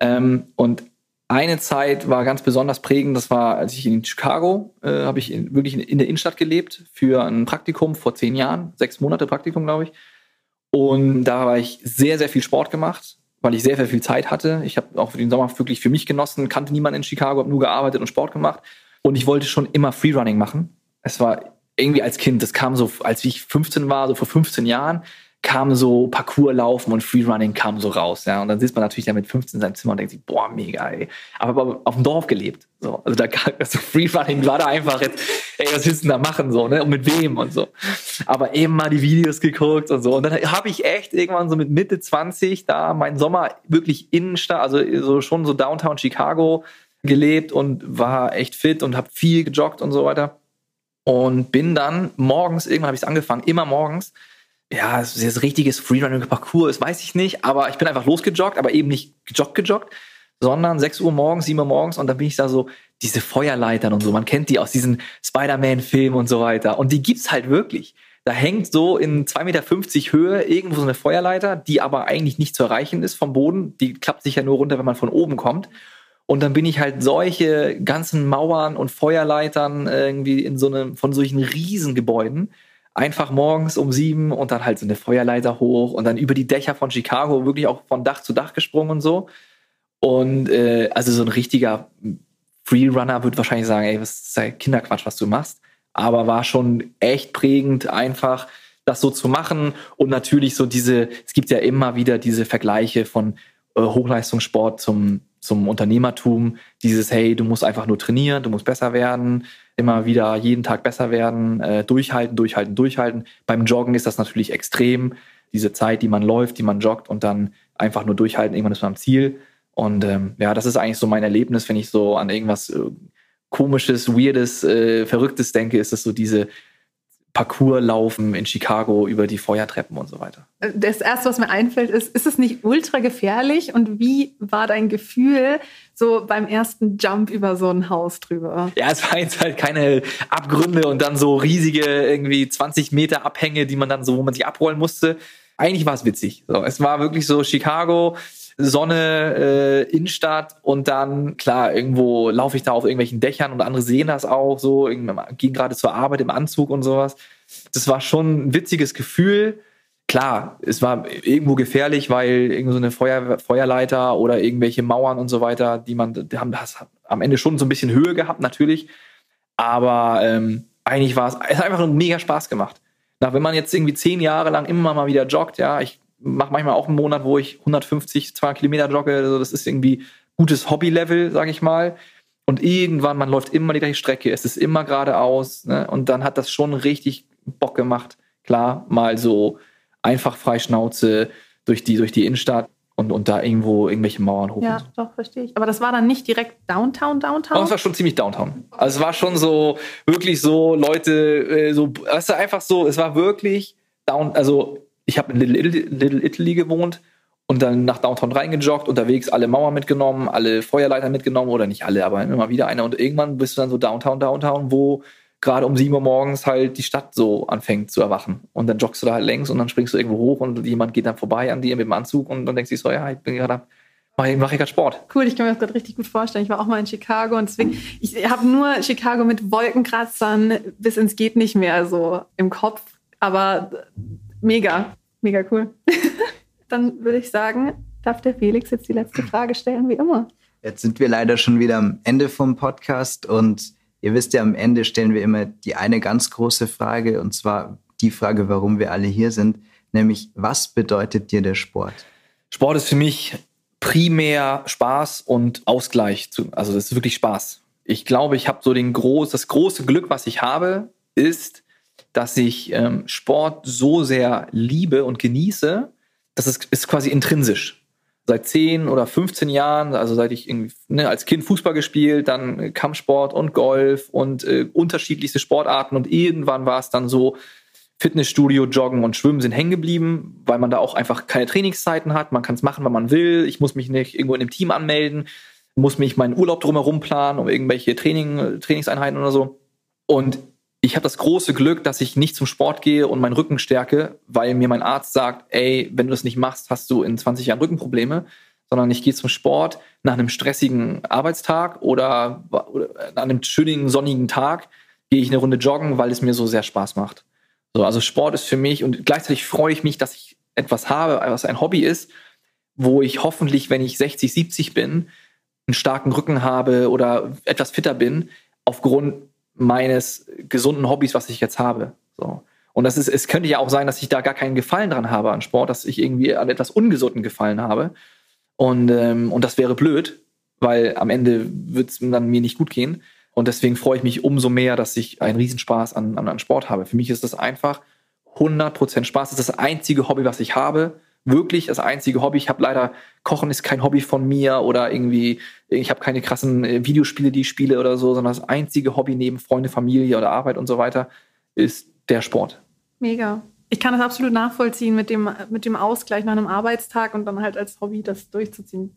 S2: Ähm, und eine Zeit war ganz besonders prägend, das war, als ich in Chicago, äh, habe ich in, wirklich in, in der Innenstadt gelebt für ein Praktikum vor zehn Jahren, sechs Monate Praktikum, glaube ich. Und da habe ich sehr, sehr viel Sport gemacht, weil ich sehr, sehr viel Zeit hatte. Ich habe auch den Sommer wirklich für mich genossen, kannte niemanden in Chicago, habe nur gearbeitet und Sport gemacht. Und ich wollte schon immer Freerunning machen. Es war irgendwie als Kind, das kam so, als ich 15 war, so vor 15 Jahren, kam so Parcours laufen und Freerunning kam so raus, ja. Und dann sitzt man natürlich da mit 15 in seinem Zimmer und denkt sich, boah, mega, ey. Aber auf dem Dorf gelebt, so. Also da, also Freerunning war da einfach jetzt, ey, was willst du denn da machen, so, ne? Und mit wem und so. Aber eben mal die Videos geguckt und so. Und dann habe ich echt irgendwann so mit Mitte 20 da meinen Sommer wirklich Innenstadt, also so schon so Downtown Chicago gelebt und war echt fit und habe viel gejoggt und so weiter. Und bin dann morgens, irgendwann habe ich es angefangen, immer morgens, ja, es ist richtiges Freerunning-Parcours, weiß ich nicht, aber ich bin einfach losgejoggt, aber eben nicht gejoggt, gejoggt, sondern 6 Uhr morgens, 7 Uhr morgens und dann bin ich da so, diese Feuerleitern und so, man kennt die aus diesen Spider-Man-Filmen und so weiter und die gibt's halt wirklich. Da hängt so in 2,50 Meter Höhe irgendwo so eine Feuerleiter, die aber eigentlich nicht zu erreichen ist vom Boden. Die klappt sich ja nur runter, wenn man von oben kommt. Und dann bin ich halt solche ganzen Mauern und Feuerleitern irgendwie in so einem, von solchen Riesengebäuden einfach morgens um sieben und dann halt so eine Feuerleiter hoch und dann über die Dächer von Chicago wirklich auch von Dach zu Dach gesprungen und so. Und äh, also so ein richtiger Freerunner würde wahrscheinlich sagen, ey, was ist das Kinderquatsch, was du machst. Aber war schon echt prägend, einfach das so zu machen. Und natürlich so diese, es gibt ja immer wieder diese Vergleiche von äh, Hochleistungssport zum, zum Unternehmertum. Dieses, hey, du musst einfach nur trainieren, du musst besser werden, immer wieder jeden Tag besser werden, äh, durchhalten, durchhalten, durchhalten. Beim Joggen ist das natürlich extrem. Diese Zeit, die man läuft, die man joggt und dann einfach nur durchhalten, irgendwann ist man am Ziel. Und ähm, ja, das ist eigentlich so mein Erlebnis, wenn ich so an irgendwas äh, komisches, weirdes, äh, verrücktes denke, ist es so diese Parcours laufen in Chicago über die Feuertreppen und so weiter.
S1: Das erste, was mir einfällt, ist, ist es nicht ultra gefährlich? Und wie war dein Gefühl so beim ersten Jump über so ein Haus drüber?
S2: Ja, es waren jetzt halt keine Abgründe und dann so riesige irgendwie 20 Meter Abhänge, die man dann so, wo man sich abrollen musste. eigentlich war es witzig. So, es war wirklich so Chicago, Sonne, äh, Innenstadt und dann, klar, irgendwo laufe ich da auf irgendwelchen Dächern und andere sehen das auch so, gehen gerade zur Arbeit im Anzug und sowas. Das war schon ein witziges Gefühl. Klar, es war irgendwo gefährlich, weil irgendwo so eine Feuer, Feuerleiter oder irgendwelche Mauern und so weiter, die man, die haben das am Ende schon so ein bisschen Höhe gehabt, natürlich. Aber ähm, eigentlich war es, es hat einfach mega Spaß gemacht. Na, wenn man jetzt irgendwie zehn Jahre lang immer mal wieder joggt, ja, ich mache manchmal auch einen Monat, wo ich 150, 200 Kilometer jogge, also das ist irgendwie gutes Hobby-Level, sage ich mal. Und irgendwann, man läuft immer die gleiche Strecke, es ist immer geradeaus, ne? und dann hat das schon richtig Bock gemacht. Klar, mal so einfach Freischnauze durch die, durch die Innenstadt und, und da irgendwo irgendwelche Mauern hoch.
S1: Ja, doch, verstehe ich. Aber das war dann nicht direkt Downtown, Downtown?
S2: Oh, es war schon ziemlich Downtown. Also es war schon so, wirklich so, Leute, äh, so, es war einfach so, es war wirklich down, also ich habe in Little, Little Italy gewohnt und dann nach Downtown reingejoggt, unterwegs alle Mauern mitgenommen, alle Feuerleiter mitgenommen oder nicht alle, aber immer wieder eine. Und irgendwann bist du dann so Downtown, Downtown, wo gerade um 7 Uhr morgens halt die Stadt so anfängt zu erwachen. Und dann joggst du da halt längs und dann springst du irgendwo hoch und jemand geht dann vorbei an dir mit dem Anzug und dann denkst du so, ja, ich bin gerade mache mach ich gerade Sport.
S1: Cool, ich kann mir das gerade richtig gut vorstellen. Ich war auch mal in Chicago und deswegen, ich habe nur Chicago mit Wolkenkratzern bis ins geht nicht mehr so im Kopf. Aber mega, mega cool. dann würde ich sagen, darf der Felix jetzt die letzte Frage stellen, wie immer.
S3: Jetzt sind wir leider schon wieder am Ende vom Podcast und Ihr wisst ja, am Ende stellen wir immer die eine ganz große Frage, und zwar die Frage, warum wir alle hier sind, nämlich was bedeutet dir der Sport?
S2: Sport ist für mich primär Spaß und Ausgleich. Also das ist wirklich Spaß. Ich glaube, ich habe so den groß, das große Glück, was ich habe, ist, dass ich ähm, Sport so sehr liebe und genieße, dass es ist quasi intrinsisch seit 10 oder 15 Jahren, also seit ich irgendwie ne, als Kind Fußball gespielt, dann Kampfsport und Golf und äh, unterschiedlichste Sportarten und irgendwann war es dann so, Fitnessstudio, Joggen und Schwimmen sind hängen geblieben, weil man da auch einfach keine Trainingszeiten hat. Man kann es machen, wann man will. Ich muss mich nicht irgendwo in einem Team anmelden, muss mich meinen Urlaub drumherum planen, um irgendwelche Training, Trainingseinheiten oder so. Und ich habe das große Glück, dass ich nicht zum Sport gehe und meinen Rücken stärke, weil mir mein Arzt sagt, ey, wenn du das nicht machst, hast du in 20 Jahren Rückenprobleme, sondern ich gehe zum Sport nach einem stressigen Arbeitstag oder, oder an einem schönen sonnigen Tag gehe ich eine Runde joggen, weil es mir so sehr Spaß macht. So, also Sport ist für mich und gleichzeitig freue ich mich, dass ich etwas habe, was ein Hobby ist, wo ich hoffentlich, wenn ich 60, 70 bin, einen starken Rücken habe oder etwas fitter bin, aufgrund meines gesunden Hobbys, was ich jetzt habe. So. Und das ist, es könnte ja auch sein, dass ich da gar keinen Gefallen dran habe an Sport, dass ich irgendwie an etwas ungesunden Gefallen habe. Und, ähm, und das wäre blöd, weil am Ende wird es dann mir nicht gut gehen. Und deswegen freue ich mich umso mehr, dass ich einen Riesenspaß an, an, an Sport habe. Für mich ist das einfach 100% Spaß. Das ist das einzige Hobby, was ich habe wirklich das einzige Hobby. Ich habe leider, Kochen ist kein Hobby von mir oder irgendwie, ich habe keine krassen äh, Videospiele, die ich spiele oder so, sondern das einzige Hobby neben Freunde, Familie oder Arbeit und so weiter ist der Sport.
S1: Mega. Ich kann das absolut nachvollziehen mit dem, mit dem Ausgleich nach einem Arbeitstag und dann halt als Hobby das durchzuziehen.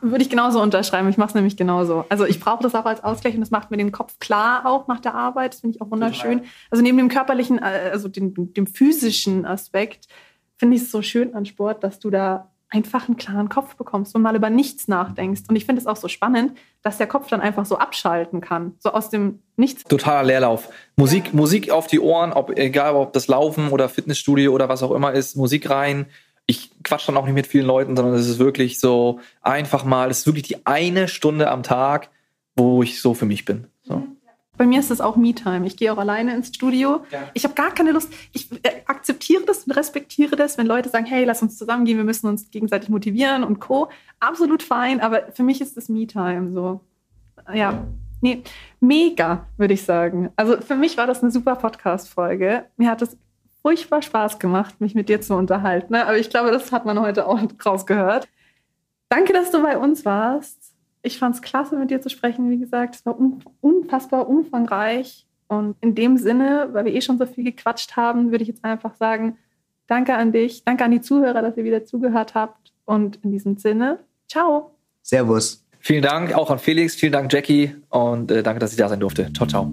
S1: Würde ich genauso unterschreiben. Ich mache es nämlich genauso. Also ich brauche das auch als Ausgleich und das macht mir den Kopf klar auch nach der Arbeit. Das finde ich auch wunderschön. Also neben dem körperlichen, äh, also dem, dem physischen Aspekt finde ich es so schön an Sport, dass du da einfach einen klaren Kopf bekommst und mal über nichts nachdenkst. Und ich finde es auch so spannend, dass der Kopf dann einfach so abschalten kann, so aus dem Nichts.
S2: Totaler Leerlauf. Musik, Musik auf die Ohren, ob egal ob das Laufen oder Fitnessstudio oder was auch immer ist, Musik rein. Ich quatsch dann auch nicht mit vielen Leuten, sondern es ist wirklich so einfach mal, es ist wirklich die eine Stunde am Tag, wo ich so für mich bin. So. Mhm.
S1: Bei mir ist das auch Me-Time. Ich gehe auch alleine ins Studio. Ja. Ich habe gar keine Lust. Ich äh, akzeptiere das und respektiere das, wenn Leute sagen, hey, lass uns zusammengehen, wir müssen uns gegenseitig motivieren und Co. Absolut fein, aber für mich ist das Me-Time so. Ja, nee, mega, würde ich sagen. Also für mich war das eine super Podcast-Folge. Mir hat es furchtbar Spaß gemacht, mich mit dir zu unterhalten. Ne? Aber ich glaube, das hat man heute auch rausgehört. Danke, dass du bei uns warst. Ich fand es klasse, mit dir zu sprechen. Wie gesagt, es war unfassbar umfangreich. Und in dem Sinne, weil wir eh schon so viel gequatscht haben, würde ich jetzt einfach sagen, danke an dich, danke an die Zuhörer, dass ihr wieder zugehört habt. Und in diesem Sinne, ciao.
S3: Servus.
S2: Vielen Dank auch an Felix, vielen Dank Jackie und äh, danke, dass ich da sein durfte. Ciao, ciao.